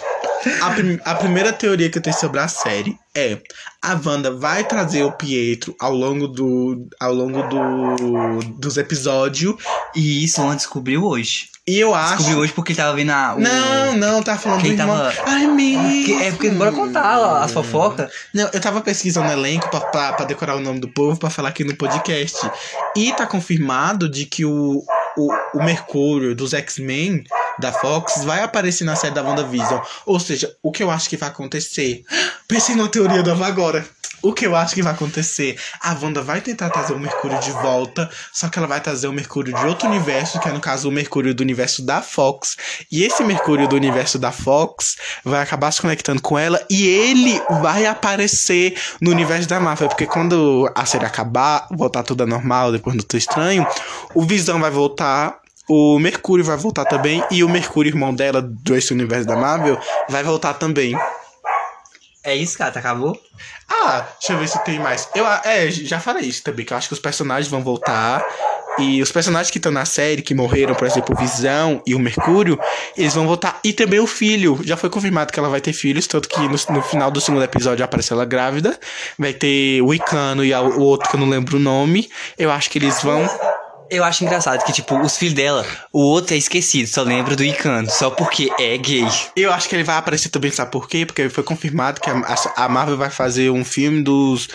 A, prim- a primeira teoria que eu tenho sobre a série é a Wanda vai trazer o Pietro ao longo do ao longo do, dos episódios E isso ela descobriu hoje. e eu acho Descobriu hoje porque ele tava vendo a. o- Não, não, tá falando Quem do irmão. tava- Ai, mesmo. É porque bora contar ó, as fofocas. Não, eu tava pesquisando elenco pra, pra, pra decorar o nome do povo pra falar aqui no podcast. E tá confirmado de que o, o, o Mercúrio dos X-Men da Fox vai aparecer na série da WandaVision. Ou seja, o que eu acho que vai acontecer. Pensei numa teoria nova agora. O que eu acho que vai acontecer? A Wanda vai tentar trazer o Mercúrio de volta, só que ela vai trazer o Mercúrio de outro universo, que é no caso o Mercúrio do universo da Fox. E esse Mercúrio do universo da Fox vai acabar se conectando com ela e ele vai aparecer no universo da Marvel. Porque quando a série acabar, voltar tudo normal, depois do Estranho, o Visão vai voltar o Mercúrio vai voltar também. E o Mercúrio, irmão dela, do esse universo da Marvel, vai voltar também. É isso, cara, acabou? Ah, deixa eu ver se tem mais. Eu é, já falei isso também, que eu acho que os personagens vão voltar. E os personagens que estão na série, que morreram, por exemplo, Visão e o Mercúrio, eles vão voltar. E também o filho. Já foi confirmado que ela vai ter filhos, tanto que no, no final do segundo episódio aparece ela grávida. Vai ter o Icano e a, o outro que eu não lembro o nome. Eu acho que eles vão eu acho engraçado que, tipo, os filhos dela, o outro é esquecido, só lembra do Icano, só porque é gay. Eu acho que ele vai aparecer também, sabe por quê? Porque foi confirmado que a, a Marvel vai fazer um filme dos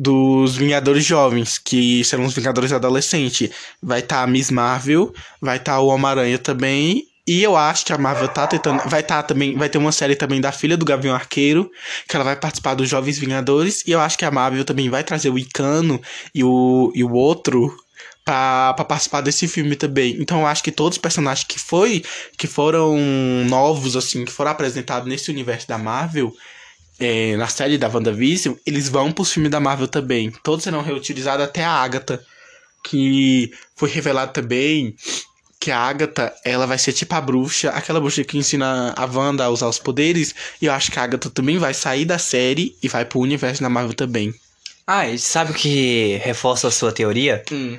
dos Vingadores Jovens, que serão os Vingadores Adolescentes. Vai estar tá a Miss Marvel, vai estar tá o Homem-Aranha também. E eu acho que a Marvel tá tentando. Vai tá também. Vai ter uma série também da filha do Gavião Arqueiro. Que ela vai participar dos Jovens Vingadores. E eu acho que a Marvel também vai trazer o Icano e o, e o outro para participar desse filme também. Então eu acho que todos os personagens que foi que foram novos assim, que foram apresentados nesse universo da Marvel, é, na série da WandaVision, eles vão pro filme da Marvel também. Todos serão reutilizados até a Agatha, que foi revelado também que a Agatha, ela vai ser tipo a bruxa, aquela bruxa que ensina a Wanda a usar os poderes, e eu acho que a Agatha também vai sair da série e vai pro universo da Marvel também. Ah, e sabe o que reforça a sua teoria? Hum.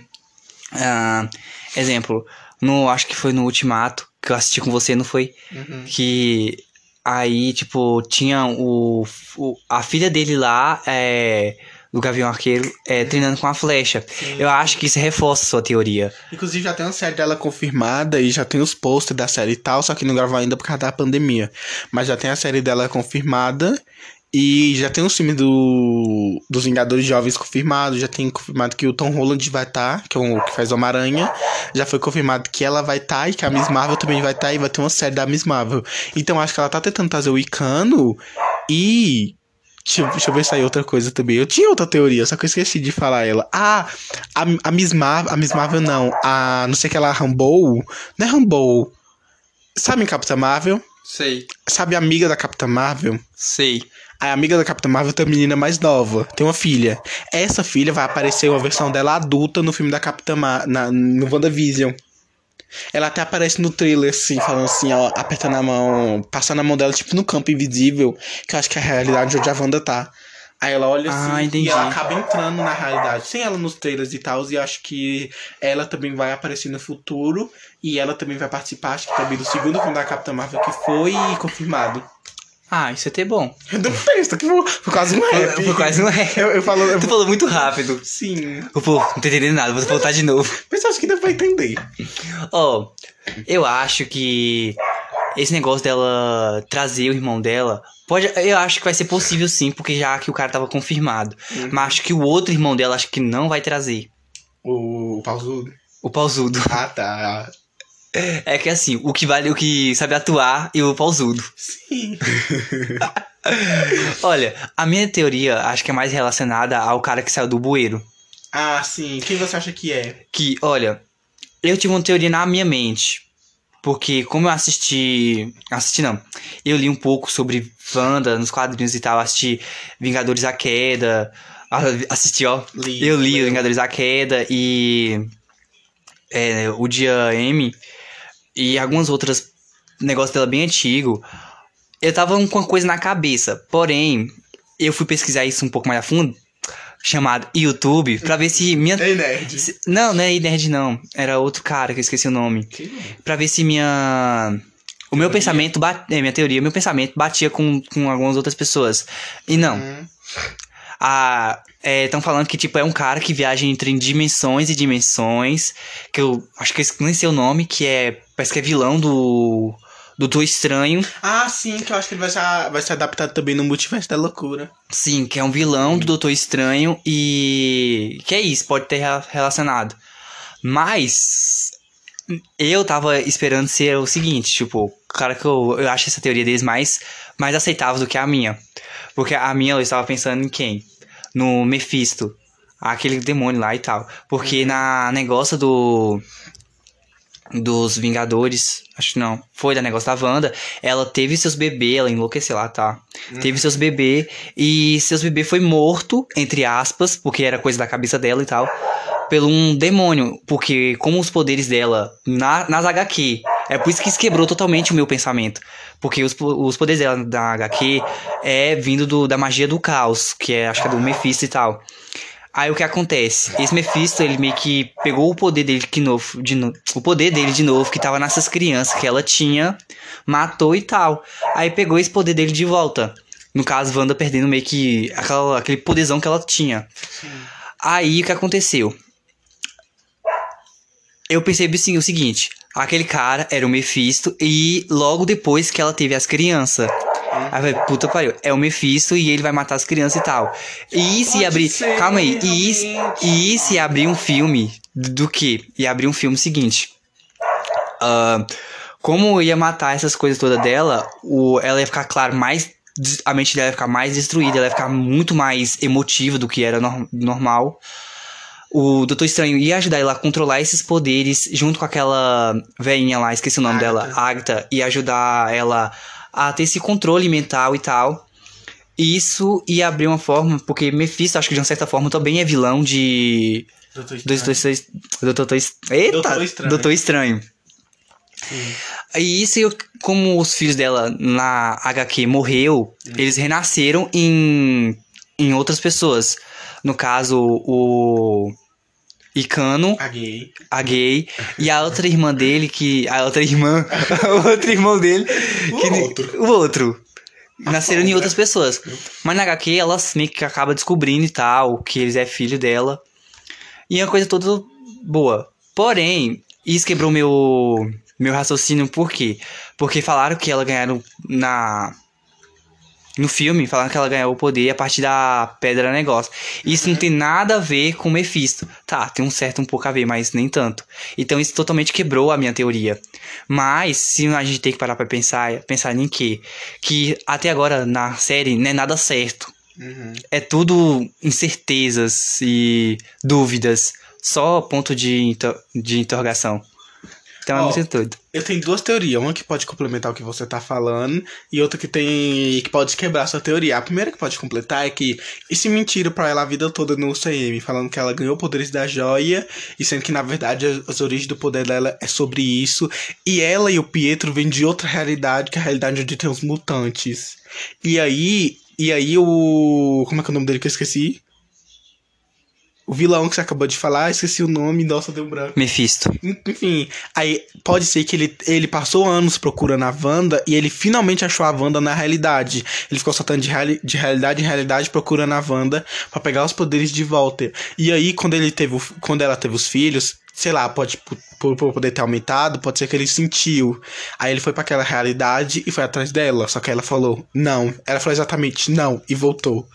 Uh, exemplo, no, acho que foi no Ultimato, que eu assisti com você, não foi? Uhum. Que aí, tipo, tinha o, o, a filha dele lá, é, do Gavião Arqueiro, é, treinando com a flecha. Sim. Eu acho que isso reforça a sua teoria. Inclusive, já tem uma série dela confirmada e já tem os posters da série e tal, só que não gravou ainda por causa da pandemia. Mas já tem a série dela confirmada e já tem um filme do, dos Vingadores Jovens confirmado, já tem confirmado que o Tom Holland vai estar, tá, que é o que faz Homem-Aranha. Já foi confirmado que ela vai estar tá, e que a Miss Marvel também vai estar tá, e vai ter uma série da Miss Marvel. Então acho que ela tá tentando trazer o Icano e. Deixa, deixa eu ver se aí outra coisa também. Eu tinha outra teoria, só que eu esqueci de falar ela. Ah, a, a Miss Marvel. A Miss Marvel não. A. Não sei que ela Rambo. Não é Rambo. Sabe em Capitã Marvel? Sei. Sabe a amiga da Capitã Marvel? Sei. A amiga da Capitã Marvel tem uma menina mais nova, tem uma filha. Essa filha vai aparecer uma versão dela adulta no filme da Capitã Marvel, na, no WandaVision. Ela até aparece no trailer, assim, falando assim, ó, apertando a mão, passando a mão dela, tipo, no campo invisível, que eu acho que é a realidade onde a Wanda tá. Aí ela olha assim ah, e ela acaba entrando na realidade, sem ela nos trailers e tal, e acho que ela também vai aparecer no futuro, e ela também vai participar, acho que também do segundo filme da Capitã Marvel que foi confirmado. Ah, isso é até bom. Do texto, que foi, foi quase um rap. Foi, quase um rap. Eu, eu falo, eu... Tu falou muito rápido. Sim. Pô, não tô entendendo nada, vou voltar de novo. Mas acho que dá pra entender. Ó, oh, eu acho que esse negócio dela trazer o irmão dela. Pode, eu acho que vai ser possível sim, porque já que o cara tava confirmado. Uhum. Mas acho que o outro irmão dela acho que não vai trazer. O, o pausudo. O pausudo. Ah, tá. É que assim, o que vale o que sabe atuar e o pausudo. Sim. *laughs* Olha, a minha teoria acho que é mais relacionada ao cara que saiu do bueiro. Ah, sim. Quem você acha que é? Que, olha, eu tive uma teoria na minha mente. Porque como eu assisti. Assisti não. Eu li um pouco sobre Wanda nos quadrinhos e tal. Assisti Vingadores a Queda. Assisti, ó. Li, eu li Vingadores a Queda e. É, o Dia M e algumas outras negócios dela bem antigo, eu tava com uma coisa na cabeça. Porém, eu fui pesquisar isso um pouco mais a fundo, chamado YouTube, pra ver se minha. É nerd. Se... Não, não é nerd, não. Era outro cara que eu esqueci o nome. Que? Pra ver se minha. O meu pensamento, bat... é, minha teoria, meu pensamento batia com, com algumas outras pessoas. E não. Uhum. Ah, estão é, falando que, tipo, é um cara que viaja entre dimensões e dimensões. Que eu acho que eu nem sei o nome, que é. Parece que é vilão do. Do Doutor Estranho. Ah, sim, que eu acho que ele vai ser, vai ser adaptado também no Multiverso da Loucura. Sim, que é um vilão do Doutor Estranho e. Que é isso, pode ter relacionado. Mas. Eu tava esperando ser o seguinte, tipo, cara que eu, eu acho essa teoria deles mais, mais aceitável do que a minha. Porque a minha eu estava pensando em quem? no Mephisto. Aquele demônio lá e tal. Porque na negócio do. Dos Vingadores. Acho que não. Foi da negócio da Wanda. Ela teve seus bebês, ela enlouqueceu lá, tá? Teve seus bebês. E seus bebês foi morto, entre aspas, porque era coisa da cabeça dela e tal. Pelo um demônio. Porque, como os poderes dela na, nas HQ. É por isso que isso quebrou totalmente o meu pensamento. Porque os, os poderes dela da HQ é vindo do, da magia do caos, que é, acho que é do Mephisto e tal. Aí o que acontece? Esse Mephisto, ele meio que pegou o poder dele de novo, de no... o poder dele de novo, que tava nessas crianças que ela tinha, matou e tal. Aí pegou esse poder dele de volta. No caso, Wanda perdendo meio que aquela, aquele poderzão que ela tinha. Aí o que aconteceu? Eu percebi sim, o seguinte: aquele cara era o Mephisto, e logo depois que ela teve as crianças. Aí eu falei, puta pariu, é o Mephisto e ele vai matar as crianças e tal. E se Pode abrir. ser, calma aí, e se, e se abrir um filme do quê? Ia abrir um filme seguinte. Ah, como ia matar essas coisas todas dela, o, ela ia ficar, claro, mais. A mente dela ia ficar mais destruída, ela ia ficar muito mais emotiva do que era nor- normal. O Doutor Estranho ia ajudar ela a controlar esses poderes junto com aquela velhinha lá, esqueci o nome dela, Agatha. Agatha, ia ajudar ela a ter esse controle mental e tal. E Isso ia abrir uma forma, porque Mephisto, acho que de uma certa forma, também é vilão de. Doutor Do Doutor Estranho. Doutor Est- Eita! Doutor Estranho. Doutor Estranho. E isso, eu- como os filhos dela na HQ morreu, eles renasceram em, em outras pessoas. No caso, o Icano, Paguei. a gay, e a outra irmã dele, que. A outra irmã. *laughs* o outro irmão dele. O que, outro. O outro. Nasceram em outras pessoas. Mas na HQ ela meio que acaba descobrindo e tal, que eles é filho dela. E é uma coisa toda boa. Porém, isso quebrou meu, meu raciocínio, por quê? Porque falaram que ela ganharam na. No filme, falaram que ela ganhou o poder a partir da pedra negócio. Isso não tem nada a ver com Mephisto. Tá, tem um certo um pouco a ver, mas nem tanto. Então isso totalmente quebrou a minha teoria. Mas, se a gente tem que parar pra pensar, pensar em quê? Que até agora na série não é nada certo Uhum. é tudo incertezas e dúvidas. Só ponto de, inter- de interrogação. Ó, muito doido. Eu tenho duas teorias, uma que pode complementar o que você tá falando e outra que tem que pode quebrar sua teoria. A primeira que pode completar é que isso mentiram pra ela a vida toda no CM, falando que ela ganhou poderes da joia e sendo que na verdade as, as origens do poder dela é sobre isso e ela e o Pietro vêm de outra realidade, que é a realidade onde tem os mutantes. E aí, e aí o como é que é o nome dele que eu esqueci? O vilão que você acabou de falar, esqueci o nome, nossa, deu um branco. Mephisto. Enfim, aí pode ser que ele, ele passou anos procurando a Wanda e ele finalmente achou a Wanda na realidade. Ele ficou saltando de, reali de realidade em realidade procurando a Wanda pra pegar os poderes de volta. E aí, quando ele teve o- quando ela teve os filhos, sei lá, pode por, por- poder ter aumentado, pode ser que ele sentiu. Aí ele foi pra aquela realidade e foi atrás dela. Só que ela falou não. Ela falou exatamente não e voltou.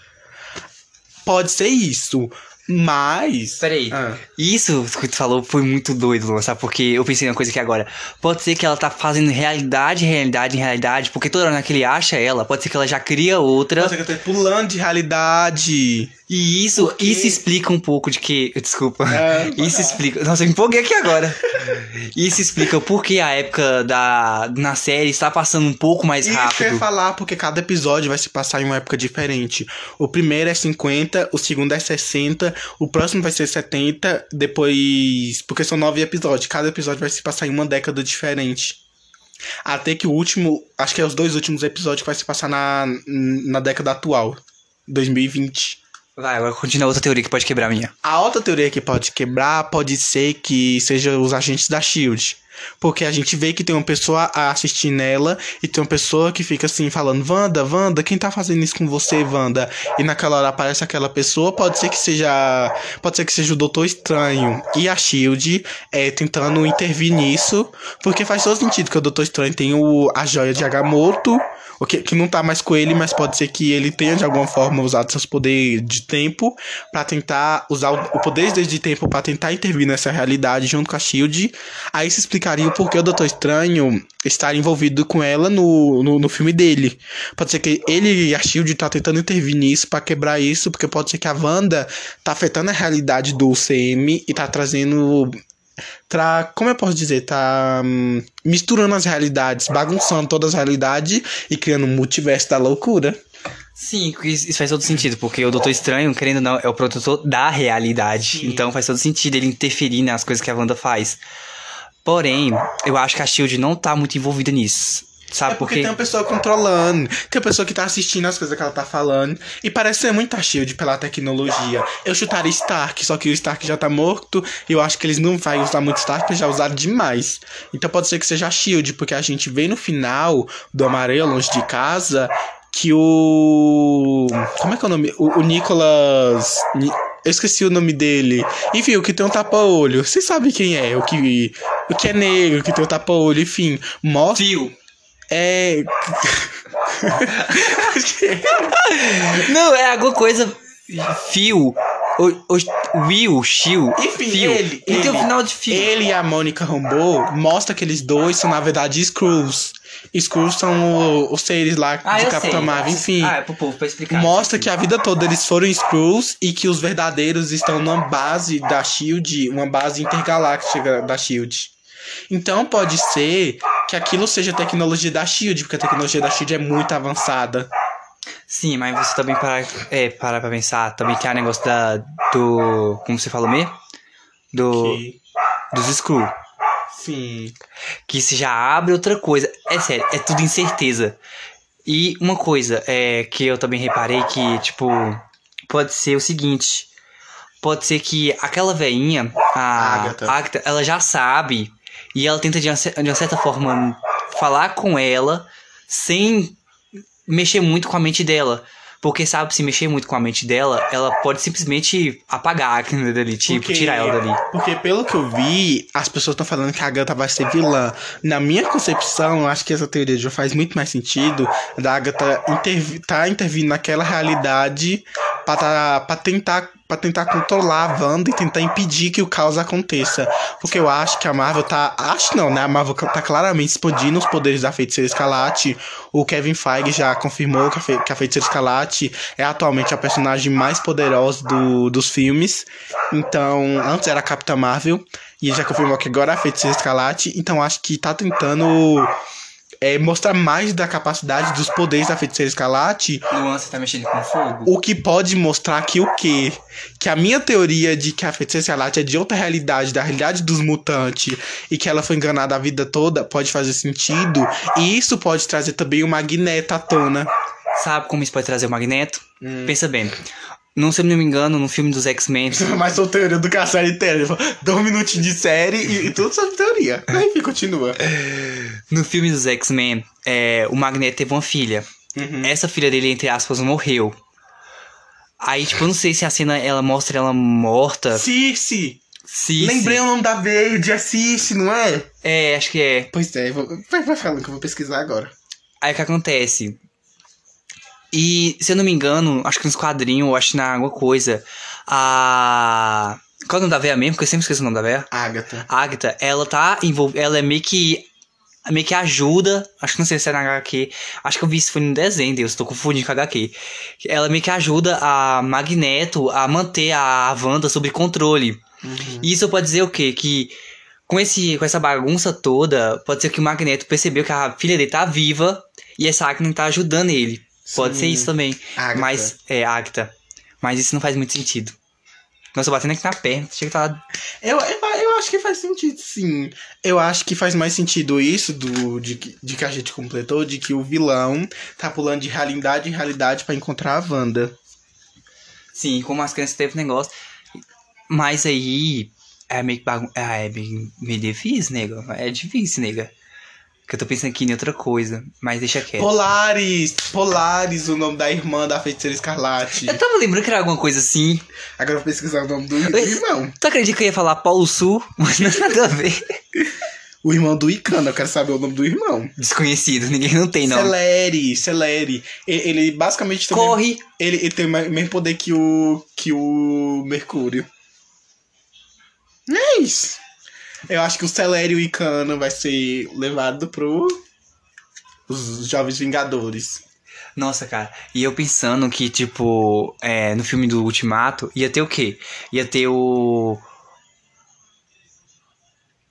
Pode ser isso. Mas. Peraí. Ah. Isso que tu falou foi muito doido, Luan, sabe? Porque eu pensei numa coisa aqui agora. Pode ser que ela tá fazendo realidade, realidade, realidade, porque toda hora que ele acha ela, pode ser que ela já cria outra. Nossa, que eu tô pulando de realidade. E isso, Por quê? isso explica um pouco de que. Desculpa. É, *laughs* isso explica. Nossa, eu me empolguei aqui agora. Isso explica por que a época da. Na série está passando um pouco mais Isso que eu ia rápido. falar, porque cada episódio vai se passar em uma época diferente. O primeiro é 50, o segundo é 60, o próximo vai ser 70, depois. Porque são nove episódios. Cada episódio vai se passar em uma década diferente. Até que o último. Acho que é os dois últimos episódios que vai se passar na, na década atual. 2020. Vai, agora continua outra teoria que pode quebrar a minha. A outra teoria que pode quebrar pode ser que seja os agentes da Shield. Porque a gente vê que tem uma pessoa a assistir nela e tem uma pessoa que fica assim falando: Wanda, Wanda, quem tá fazendo isso com você, Wanda? E naquela hora aparece aquela pessoa, pode ser que seja. Pode ser que seja o Doutor Estranho e a Shield é, tentando intervir nisso. Porque faz todo sentido que o Doutor Estranho tem o, a joia de Agamotto. O que, que não tá mais com ele, mas pode ser que ele tenha de alguma forma usado seus poderes de tempo pra tentar usar o, o poder de tempo pra tentar intervir nessa realidade junto com a Shield. Aí isso explica explicaria o porquê o Doutor Estranho estar envolvido com ela no, no, no filme dele. Pode ser que ele e a Shield tá tentando intervir nisso pra quebrar isso, porque pode ser que a Wanda tá afetando a realidade do CM e tá trazendo Tra, como eu posso dizer, tá hum, misturando as realidades, bagunçando todas as realidades e criando um multiverso da loucura. Sim, isso faz todo sentido, porque o Doutor Estranho, querendo ou não, é o protetor da realidade. Sim. Então faz todo sentido ele interferir nas coisas que a Wanda faz. Porém, eu acho que a Shield não tá muito envolvida nisso. Sabe é porque, porque tem uma pessoa controlando, tem uma pessoa que tá assistindo as coisas que ela tá falando. E parece ser muito a Shield pela tecnologia. Eu chutaria Stark, só que o Stark já tá morto. E eu acho que eles não vão usar muito Stark, porque já usaram demais. Então pode ser que seja a Shield, porque a gente vê no final do Amarelo, longe de casa, que o. Como é que é o nome? O, o Nicolas. Eu esqueci o nome dele. Enfim, o que tem um tapa-olho. Vocês sabem quem é? O que, o que é negro, que tem um tapa-olho, enfim. Mostra. Fio. É. *laughs* *laughs* Não, é alguma coisa. Fio. O, o Will, Shield, Enfim, Phil. ele. Ele tem o final de Phil. Ele e a Mônica Rambeau mostra que eles dois são, na verdade, Skrulls. Skrulls são os seres lá ah, de Capitão Marvel, enfim. Ah, é pro povo pra explicar. Mostra que a vida toda eles foram Skrulls e que os verdadeiros estão numa base da SHIELD, uma base intergaláctica da SHIELD. Então pode ser que aquilo seja tecnologia da SHIELD, porque a tecnologia da SHIELD é muito avançada. Sim, mas você também para, é, para pra pensar, também tem a negócio da, do, como você falou mesmo? Do, que... dos Skrull. Sim. Que se já abre outra coisa. É sério, é tudo incerteza. E uma coisa é que eu também reparei que, tipo, pode ser o seguinte. Pode ser que aquela veinha, a Agatha. Agatha, ela já sabe. E ela tenta, de uma, de uma certa forma, falar com ela sem mexer muito com a mente dela. Porque, sabe, se mexer muito com a mente dela, ela pode simplesmente apagar aquilo dali, tipo, porque, tirar ela dali. Porque, pelo que eu vi, as pessoas estão falando que a Agatha vai ser vilã. Na minha concepção, eu acho que essa teoria já faz muito mais sentido da Agatha intervi tá intervindo naquela realidade pra, tá, pra tentar para tentar controlar a Wanda e tentar impedir que o caos aconteça. Porque eu acho que a Marvel tá. Acho não, né? A Marvel tá claramente expandindo os poderes da Feiticeira Escarlate. O Kevin Feige já confirmou que a, Fe que a Feiticeira Escarlate é atualmente a personagem mais poderosa do, dos filmes. Então, antes era a Capitã Marvel. E ele já confirmou que agora é a Feiticeira Escarlate. Então acho que tá tentando é, mostrar mais da capacidade dos poderes da feiticeira escarlate. Luan, você tá mexendo com fogo? O que pode mostrar que o quê? Que a minha teoria de que a feiticeira escarlate é de outra realidade, da realidade dos mutantes, e que ela foi enganada a vida toda, pode fazer sentido. E isso pode trazer também o Magneto à tona. Sabe como isso pode trazer o Magneto? Hum. Pensa bem. Não, se eu não me engano, no filme dos X-Men. *laughs* Mas sou teoria do que a série inteira. Dois minutinhos de série e, e tudo sobre teoria. *laughs* Enfim, continua. No filme dos X-Men, é, o Magneto teve uma filha. Uhum. Essa filha dele, entre aspas, morreu. Aí, tipo, eu não sei se a cena ela mostra ela morta. Cici! Cici. Lembrei o nome da verde, é Cici, não é? É, acho que é. Pois é, vou... vai, vai falando que eu vou pesquisar agora. Aí o que acontece? E, se eu não me engano, acho que nos quadrinhos, ou acho que na alguma coisa, a. Qual é o nome da véia mesmo? Porque eu sempre esqueço o nome da véia. Agatha. Agatha, ela tá envolvida. Ela é meio que. Meio que ajuda. Acho que não sei se é na HQ. Acho que eu vi isso foi no desenho, Deus. Tô confundindo com a HQ. Ela meio que ajuda a Magneto a manter a Wanda sob controle. Uhum. E isso pode dizer o quê? Que com, esse, com essa bagunça toda, pode ser que o Magneto percebeu que a filha dele tá viva e essa Agatha tá ajudando ele. Pode ser isso também. Agatha. Mas, é, Agatha. Mas isso não faz muito sentido. Nossa, batendo aqui na perna, chega que tá... Eu, eu, eu acho que faz sentido, sim. Eu acho que faz mais sentido isso do, de, de que a gente completou, de que o vilão tá pulando de realidade em realidade para encontrar a Wanda. Sim, como as crianças teve negócio. Mas aí. É meio que bagun... É, é meio difícil, nega. É difícil, nega. Que eu tô pensando aqui em outra coisa, mas deixa quieto. Polaris! Polaris, o nome da irmã da feiticeira escarlate. Eu tava lembrando que era alguma coisa assim. Agora eu vou pesquisar o nome do, do irmão. Tu acredita que eu ia falar Paulo Sul? *laughs* Mas não tem nada a ver. o irmão do Icano, eu quero saber o nome do irmão. Desconhecido, ninguém não tem nome. Celeri, Celeri. Ele, ele basicamente também, Corre! Ele, ele tem o mesmo poder que o, que o Mercúrio. É isso. Eu acho que o Celério e Cano vai ser levado pro. Os Jovens Vingadores. Nossa, cara. E eu pensando que, tipo, é, no filme do Ultimato, ia ter o quê? Ia ter o.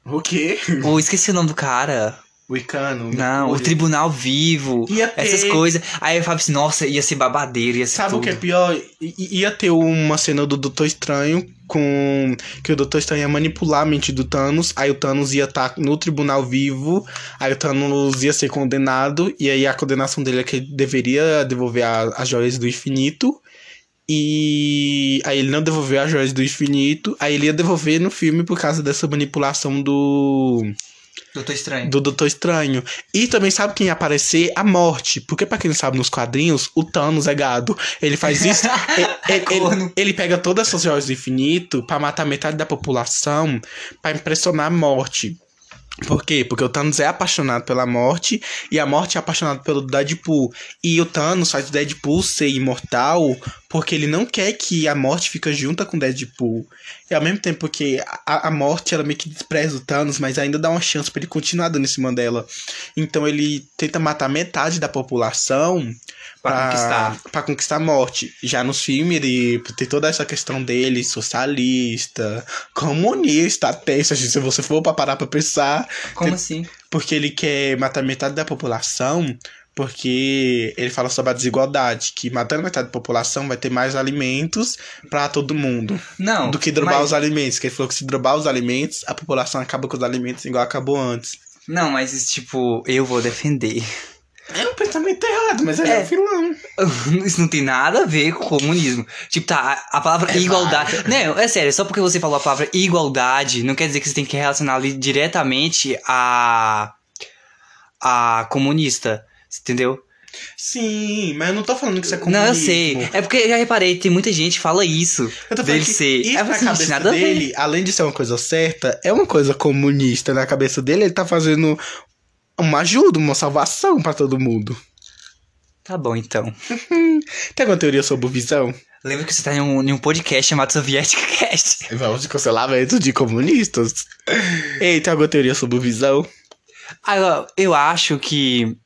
O quê? o esqueci o nome do cara. O Icano. Não, o. Tribunal Vivo. Ia ter- Essas coisas. Aí eu falava assim, nossa, ia ser babadeiro, ia ser Sabe tudo. o que é pior? I- i- ia ter uma cena do Doutor Estranho com. Que o Doutor Estranho ia manipular a mente do Thanos. Aí o Thanos ia estar no tribunal vivo. Aí o Thanos ia ser condenado. E aí a condenação dele é que ele deveria devolver a- as joias do infinito. E aí ele não devolveu as joias do infinito. Aí ele ia devolver no filme por causa dessa manipulação do. Doutor Estranho. do Doutor Estranho. E também sabe quem ia aparecer? A morte. Porque, pra quem não sabe, nos quadrinhos, o Thanos é gado. Ele faz *laughs* isso. ele, ele- Corno. ele- ele pega todas essas joias do infinito pra matar metade da população pra impressionar a morte. Por quê? Porque o Thanos é apaixonado pela morte e a morte é apaixonada pelo Deadpool. E o Thanos faz o Deadpool ser imortal porque ele não quer que a morte fique junta com Deadpool. E ao mesmo tempo que a, a morte ela meio que despreza o Thanos, mas ainda dá uma chance pra ele continuar dando em cima dela. Então ele tenta matar metade da população Pra conquistar. pra conquistar a morte. Já nos filmes ele tem toda essa questão dele, socialista, comunista, até se se você for pra parar pra pensar, Como Tem- assim? porque ele quer matar metade da população, porque ele fala sobre a desigualdade, que matando metade da população vai ter mais alimentos pra todo mundo, Não. do que drobar mas- os alimentos. Que ele falou que se drobar os alimentos, a população acaba com os alimentos igual acabou antes. Não, mas tipo, eu vou defender. É um pensamento errado, mas ele é, É. um vilão. *laughs* Isso não tem nada a ver com comunismo. Tipo, tá, a, a palavra É igualdade. Não, é sério, só porque você falou a palavra igualdade, não quer dizer que você tem que relacionar ali diretamente a. a comunista. Entendeu? Sim, mas eu não tô falando que isso é comunismo. Não, eu sei. É porque eu já reparei, tem muita gente que fala isso. Eu tô falando dele ser. isso É na assim, cabeça nada dele, além de ser uma coisa certa, é uma coisa comunista. Na cabeça dele, ele tá fazendo uma ajuda, uma salvação pra todo mundo. Tá bom, então. *laughs* Tem alguma teoria sobre o Visão? Lembra que você tá em um, em um podcast chamado Soviética Cast. *laughs* Vamos de cancelamento de comunistas. Ei, tem alguma teoria sobre o Visão? Agora, eu acho que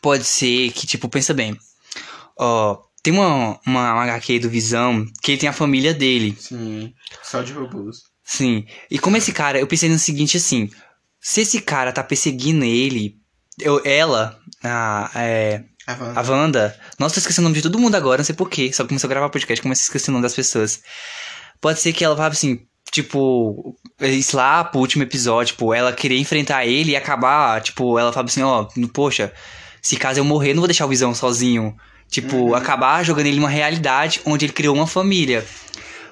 pode ser que, tipo, pensa bem. Ó, tem uma, uma, uma HQ do Visão que ele tem a família dele. Sim, só de robôs. Sim. E como esse cara, eu pensei no seguinte assim: se esse cara tá perseguindo ele, eu, ela, a, é, A Wanda. a Wanda. Nossa, tô esquecendo o nome de todo mundo agora, não sei porquê. Só começou a gravar podcast, começa a esquecer o nome das pessoas. Pode ser que ela vá assim, tipo, isso lá pro último episódio, tipo, ela querer enfrentar ele e acabar, tipo, ela fala assim, ó, poxa, se caso eu morrer, eu não vou deixar o Visão sozinho. Tipo, Uhum. acabar jogando ele numa realidade onde ele criou uma família.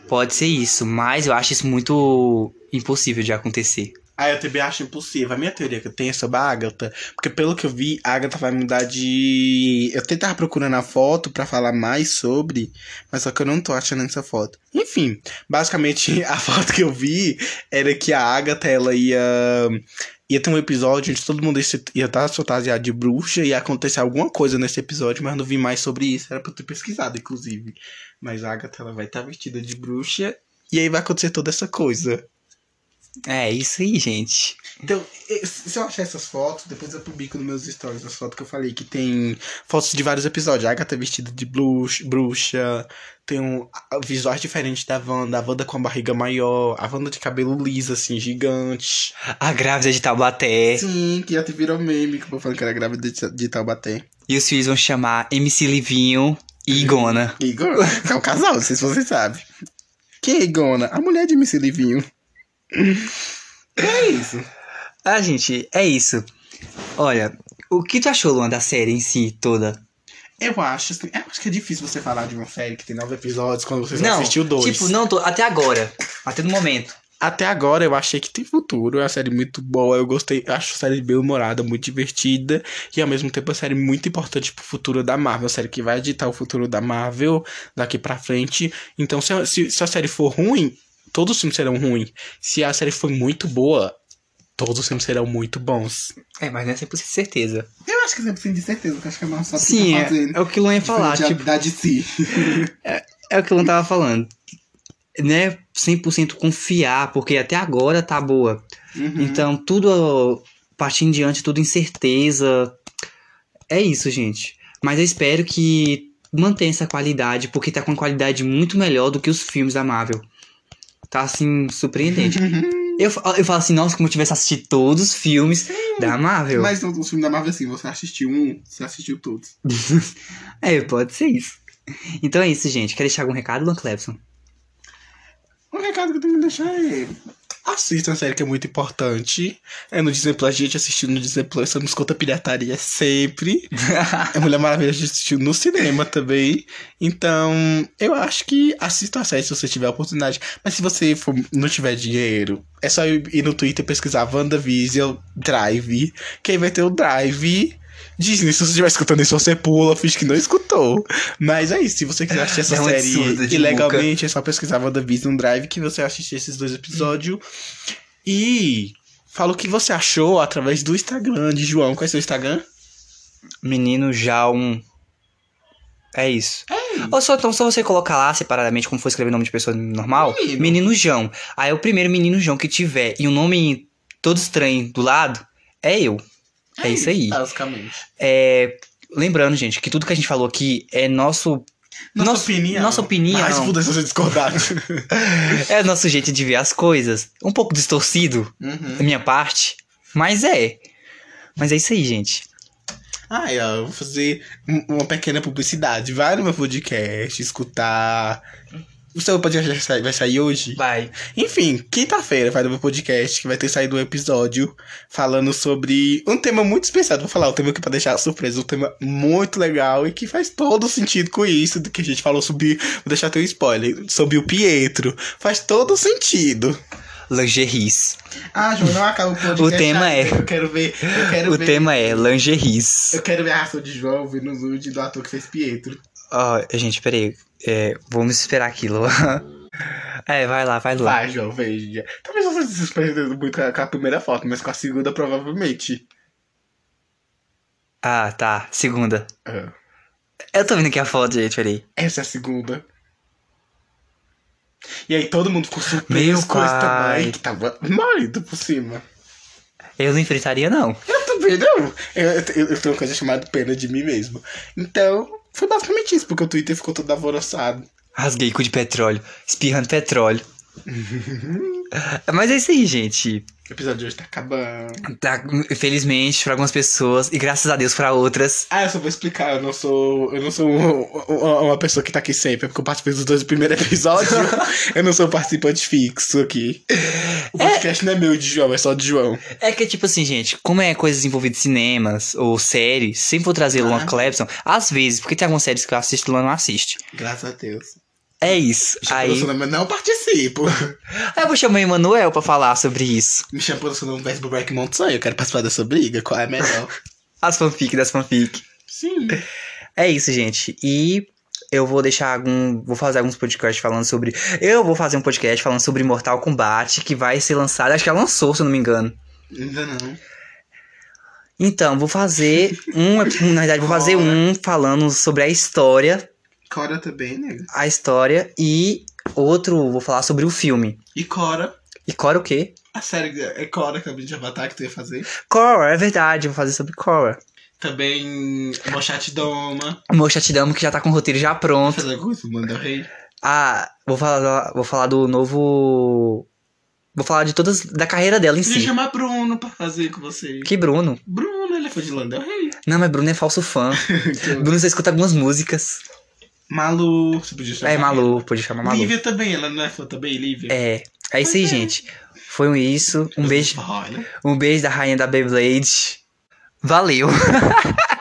Pode ser isso, mas eu acho isso muito impossível de acontecer. Ah, eu também acho impossível. A minha teoria que eu tenho é sobre a Agatha, porque pelo que eu vi, a Agatha vai mudar de. Eu até tava procurando a foto pra falar mais sobre, mas só que eu não tô achando essa foto. Enfim, basicamente *laughs* a foto que eu vi era que a Agatha ela ia. Ia ter um episódio onde todo mundo ia estar fantasiado de bruxa e ia acontecer alguma coisa nesse episódio, mas não vi mais sobre isso. Era pra eu ter pesquisado, inclusive. Mas a Agatha ela vai estar vestida de bruxa e aí vai acontecer toda essa coisa. É, isso aí, gente. Então, se eu achar essas fotos, depois eu publico nos meus stories as fotos que eu falei, que tem fotos de vários episódios. A Agatha vestida de bruxa, tem um visuais diferentes da Wanda, a Wanda com a barriga maior, a Wanda de cabelo liso, assim, gigante. A grávida de Taubaté. Sim, que até virou meme, que eu falando que era grávida de, de Taubaté. E os filhos vão chamar MC Livinho e Igona. *laughs* Que é um casal, não sei se você sabe. Que é Igona? A mulher de MC Livinho. É isso. Ah, gente, é isso. Olha, o que tu achou, Luan, da série em si toda? Eu acho, assim, eu acho que é difícil você falar de uma série que tem nove episódios quando você só não, assistiu dois. tipo, não tô, até agora, até no momento. Até agora eu achei que tem futuro, é uma série muito boa, eu gostei, acho a série bem humorada, muito divertida e ao mesmo tempo uma série muito importante pro futuro da Marvel, uma série que vai editar o futuro da Marvel daqui pra frente. Então se, a- se, se a série for ruim, todos os filmes serão ruins. Se a série for muito boa, todos os filmes serão muito bons. É, mas não é 100% certeza. Eu acho que é 100% de certeza, porque acho que é mais só Sim, *laughs* é, é o que o Luan ia falar, tipo, de si. é o que o Luan tava falando. Né, 100% confiar, porque até agora tá boa. Uhum. Então, tudo a partir em diante, tudo incerteza. É isso, gente. Mas eu espero que mantenha essa qualidade, porque tá com uma qualidade muito melhor do que os filmes da Marvel. Tá assim, surpreendente. *laughs* eu, eu falo assim, nossa, como eu tivesse assistido todos os filmes da Marvel. Mas no filme da Marvel, assim, você assistiu um, você assistiu todos. *laughs* É, pode ser isso. Então é isso, gente. Quer deixar algum recado, Luan Clebson? O recado que eu tenho que deixar é. Assista uma série que é muito importante. É no Disney Plus, a gente assistindo no Disney Plus, você nos conta pirataria sempre. *laughs* É Mulher Maravilha, a gente assistiu no cinema também. Então, eu acho que assista a série se você tiver a oportunidade. Mas se você for, não tiver dinheiro, é só ir ir no Twitter pesquisar WandaVision Drive. Que aí vai ter o Drive. Disney, se você estiver escutando isso, você pula, finge que não escutou. Mas é isso, se você quiser assistir essa É série ilegalmente, é só pesquisar WandaVision Drive que você assiste esses dois episódios. E fala o que você achou através do Instagram de João. Qual é seu Instagram? Menino já um. É isso. Ou só então só você colocar lá separadamente como for escrever nome de pessoa normal, Menino. menino João. Aí o primeiro menino João que tiver e um nome todo estranho do lado é eu. É, isso aí. Basicamente. É, lembrando, gente, que tudo que a gente falou aqui é nosso Nossa Nossa- opinião. nossa opinião. Mas puder se você discordar. *laughs* é nosso jeito de ver as coisas, um pouco distorcido uhum. da minha parte, mas é. Mas é isso aí, gente. Ah, eu vou fazer um- uma pequena publicidade. Vai no meu podcast, escutar. O seu podcast vai sair, hoje? Vai. Enfim, quinta-feira vai no meu podcast que vai ter saído um episódio falando sobre um tema muito especial. Vou falar o tema aqui pra deixar surpresa. Um tema muito legal e que faz todo sentido com isso do que a gente falou sobre. Vou deixar até um spoiler. Sobre o Pietro. Faz todo sentido. Lingeries. Ah, João, não acaba o *laughs* podcast. O tema é- Eu quero ver. Eu quero O ver. tema é lingeries. Eu quero ver a reação de João vendo o nude do ator que fez Pietro. Ó, gente, peraí. É, vamos esperar aquilo. *laughs* é, vai lá, vai lá. Vai, João, veja. Talvez você se surpreenda muito com a primeira foto, mas com a segunda, provavelmente. Ah, tá. Segunda. Ah, Eu tô vendo aqui a foto, gente, peraí. essa é a segunda. E aí todo mundo ficou surpreso com esse tamanho que tava marido por cima. Eu não enfrentaria, não. Eu também não. Eu, eu, eu tenho uma coisa chamada pena de mim mesmo. Então, foi basicamente isso, porque o Twitter ficou todo alvoroçado. Rasguei cu de petróleo. Espirrando petróleo. *laughs* Mas é isso aí, gente. O episódio de hoje tá acabando. Tá, felizmente, pra algumas pessoas, e graças a Deus pra outras. Ah, eu só vou explicar, eu não sou. Eu não sou um- um- uma pessoa que tá aqui sempre, é porque eu participei dos dois primeiros episódios. *laughs* eu não sou participante fixo aqui. O podcast não é meu de João, é só de João. É que, tipo assim, gente, como é coisas envolvidas em cinemas ou séries, sempre vou trazer Luan Ah. Clebson. Às vezes, porque tem algumas séries que eu assisto e Luan não assiste. Graças a Deus. É isso. Aí... Aí, Eu não participo. aí eu vou chamar o Emanuel pra falar sobre isso. Me chama pra um verbo Break Montanha, eu quero participar dessa briga, qual é a melhor? *laughs* As fanfic das fanfic. Sim. É isso, gente. E eu vou deixar algum. Vou fazer alguns podcasts falando sobre. Eu vou fazer um podcast falando sobre Mortal Kombat, que vai ser lançado. Acho que já lançou, se eu não me engano. Ainda não. Então, vou fazer um. *laughs* Na verdade, vou fazer um falando sobre a história. Cora também, né? A história. E outro, vou falar sobre o filme. E Cora. E Cora o quê? A série é Cora, que é o vídeo de Avatar que tu ia fazer. Cora, é verdade, eu vou fazer sobre Cora. Também Mochat Doma. O meu chatidamo que já tá com o roteiro já pronto. Fazer alguma coisa, Manda Rei. Ah, vou falar, vou falar do novo. Vou falar de todas. da carreira dela em Podia si. chamar Bruno pra fazer com você. Que Bruno? Bruno, ele foi de Landel Rei. Não, mas Bruno é falso fã. *laughs* Bruno só escuta algumas músicas. Malu, você podia chamar. É Malu, pode chamar Malu. Lívia também, ela não é fã também, Lívia? É, é isso aí, gente. Foi um isso. Um beijo, Olha. um beijo da rainha da Beyblade. Valeu. *laughs*